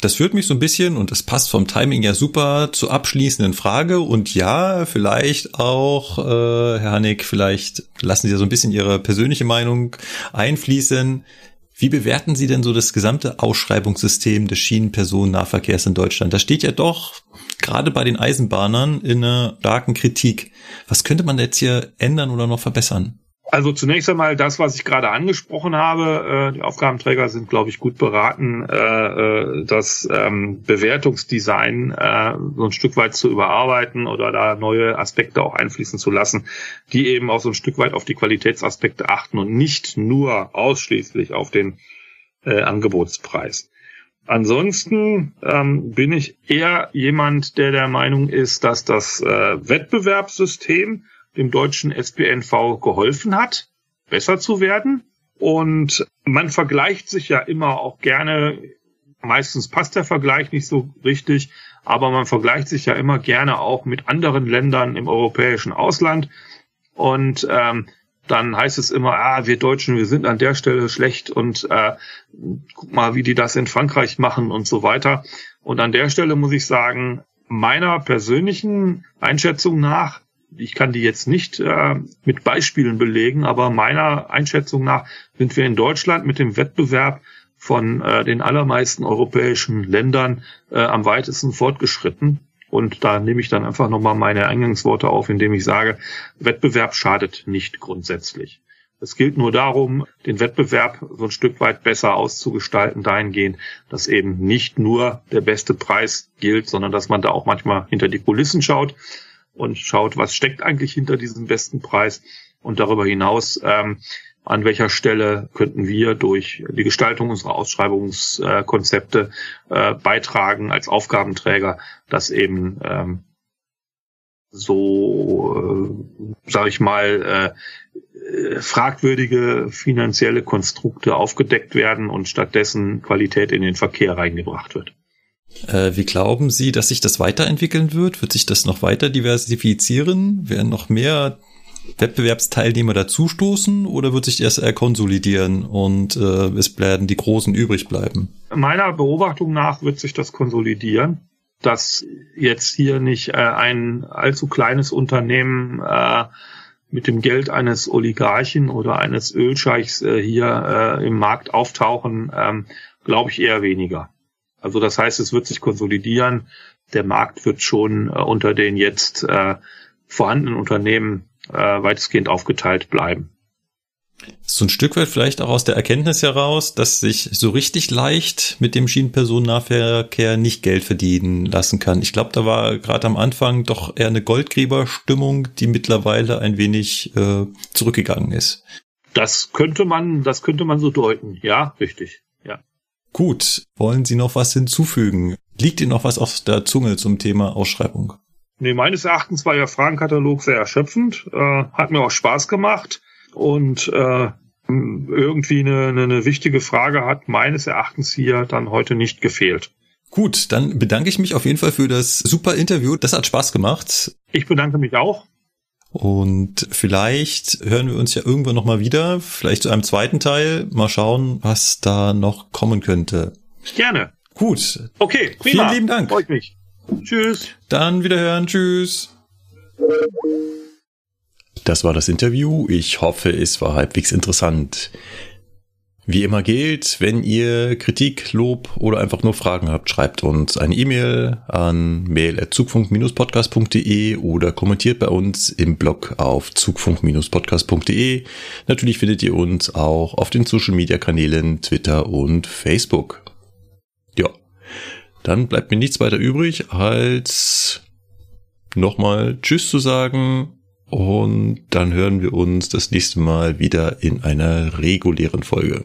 Das führt mich so ein bisschen, und das passt vom Timing ja super, zur abschließenden Frage. Und ja, vielleicht auch, äh, Herr Hannig, vielleicht lassen Sie ja so ein bisschen Ihre persönliche Meinung einfließen. Wie bewerten Sie denn so das gesamte Ausschreibungssystem des Schienenpersonennahverkehrs in Deutschland? Da steht ja doch gerade bei den Eisenbahnern in einer starken Kritik. Was könnte man jetzt hier ändern oder noch verbessern? Also zunächst einmal das, was ich gerade angesprochen habe. Äh, die Aufgabenträger sind, glaube ich, gut beraten, äh, äh, das ähm, Bewertungsdesign so ein Stück weit zu überarbeiten oder da neue Aspekte auch einfließen zu lassen, die eben auch so ein Stück weit auf die Qualitätsaspekte achten und nicht nur ausschließlich auf den Angebotspreis. Ansonsten ähm, bin ich eher jemand, der der Meinung ist, dass das Wettbewerbssystem dem deutschen SPNV geholfen hat, besser zu werden. Und man vergleicht sich ja immer auch gerne, meistens passt der Vergleich nicht so richtig, aber man vergleicht sich ja immer gerne auch mit anderen Ländern im europäischen Ausland. Und ähm, dann heißt es immer, ah, wir Deutschen, wir sind an der Stelle schlecht und äh, guck mal, wie die das in Frankreich machen und so weiter. Und an der Stelle muss ich sagen, meiner persönlichen Einschätzung nach ich kann die jetzt nicht äh, mit Beispielen belegen, aber meiner Einschätzung nach sind wir in Deutschland mit dem Wettbewerb von äh, den allermeisten europäischen Ländern äh, am weitesten fortgeschritten. Und da nehme ich dann einfach nochmal meine Eingangsworte auf, indem ich sage, Wettbewerb schadet nicht grundsätzlich. Es gilt nur darum, den Wettbewerb so ein Stück weit besser auszugestalten, dahingehend, dass eben nicht nur der beste Preis gilt, sondern dass man da auch manchmal hinter die Kulissen schaut und schaut, was steckt eigentlich hinter diesem besten Preis und darüber hinaus, ähm, an welcher Stelle könnten wir durch die Gestaltung unserer Ausschreibungskonzepte äh, beitragen als Aufgabenträger, dass eben ähm, so, äh, sage ich mal, äh, fragwürdige finanzielle Konstrukte aufgedeckt werden und stattdessen Qualität in den Verkehr reingebracht wird. Äh, wie glauben Sie, dass sich das weiterentwickeln wird? Wird sich das noch weiter diversifizieren? Werden noch mehr Wettbewerbsteilnehmer dazustoßen oder wird sich das eher konsolidieren und äh, es werden die Großen übrig bleiben? Meiner Beobachtung nach wird sich das konsolidieren, dass jetzt hier nicht äh, ein allzu kleines Unternehmen äh, mit dem Geld eines Oligarchen oder eines Ölscheichs äh, hier äh, im Markt auftauchen, ähm, glaube ich eher weniger. Also das heißt, es wird sich konsolidieren. der Markt wird schon äh, unter den jetzt äh, vorhandenen Unternehmen äh, weitestgehend aufgeteilt bleiben. So ein Stück weit vielleicht auch aus der Erkenntnis heraus, dass sich so richtig leicht mit dem Schienenpersonennahverkehr nicht Geld verdienen lassen kann. Ich glaube, da war gerade am Anfang doch eher eine Goldgräberstimmung, die mittlerweile ein wenig äh, zurückgegangen ist. Das könnte man, das könnte man so deuten. Ja, richtig. Gut. Wollen Sie noch was hinzufügen? Liegt Ihnen noch was auf der Zunge zum Thema Ausschreibung? Nee, meines Erachtens war Ihr Fragenkatalog sehr erschöpfend, äh, hat mir auch Spaß gemacht und äh, irgendwie eine, eine wichtige Frage hat meines Erachtens hier dann heute nicht gefehlt. Gut, dann bedanke ich mich auf jeden Fall für das super Interview. Das hat Spaß gemacht. Ich bedanke mich auch. Und vielleicht hören wir uns ja irgendwann nochmal wieder, vielleicht zu einem zweiten Teil. Mal schauen, was da noch kommen könnte. Gerne. Gut. Okay, prima. Vielen lieben Dank. Freut mich. Tschüss. Dann wiederhören. Tschüss. Das war das Interview. Ich hoffe, es war halbwegs interessant. Wie immer gilt, wenn ihr Kritik, Lob oder einfach nur Fragen habt, schreibt uns eine E-Mail an mail.zugfunk-podcast.de oder kommentiert bei uns im Blog auf zugfunk-podcast.de. Natürlich findet ihr uns auch auf den Social Media Kanälen Twitter und Facebook. Ja, dann bleibt mir nichts weiter übrig, als nochmal Tschüss zu sagen und dann hören wir uns das nächste Mal wieder in einer regulären Folge.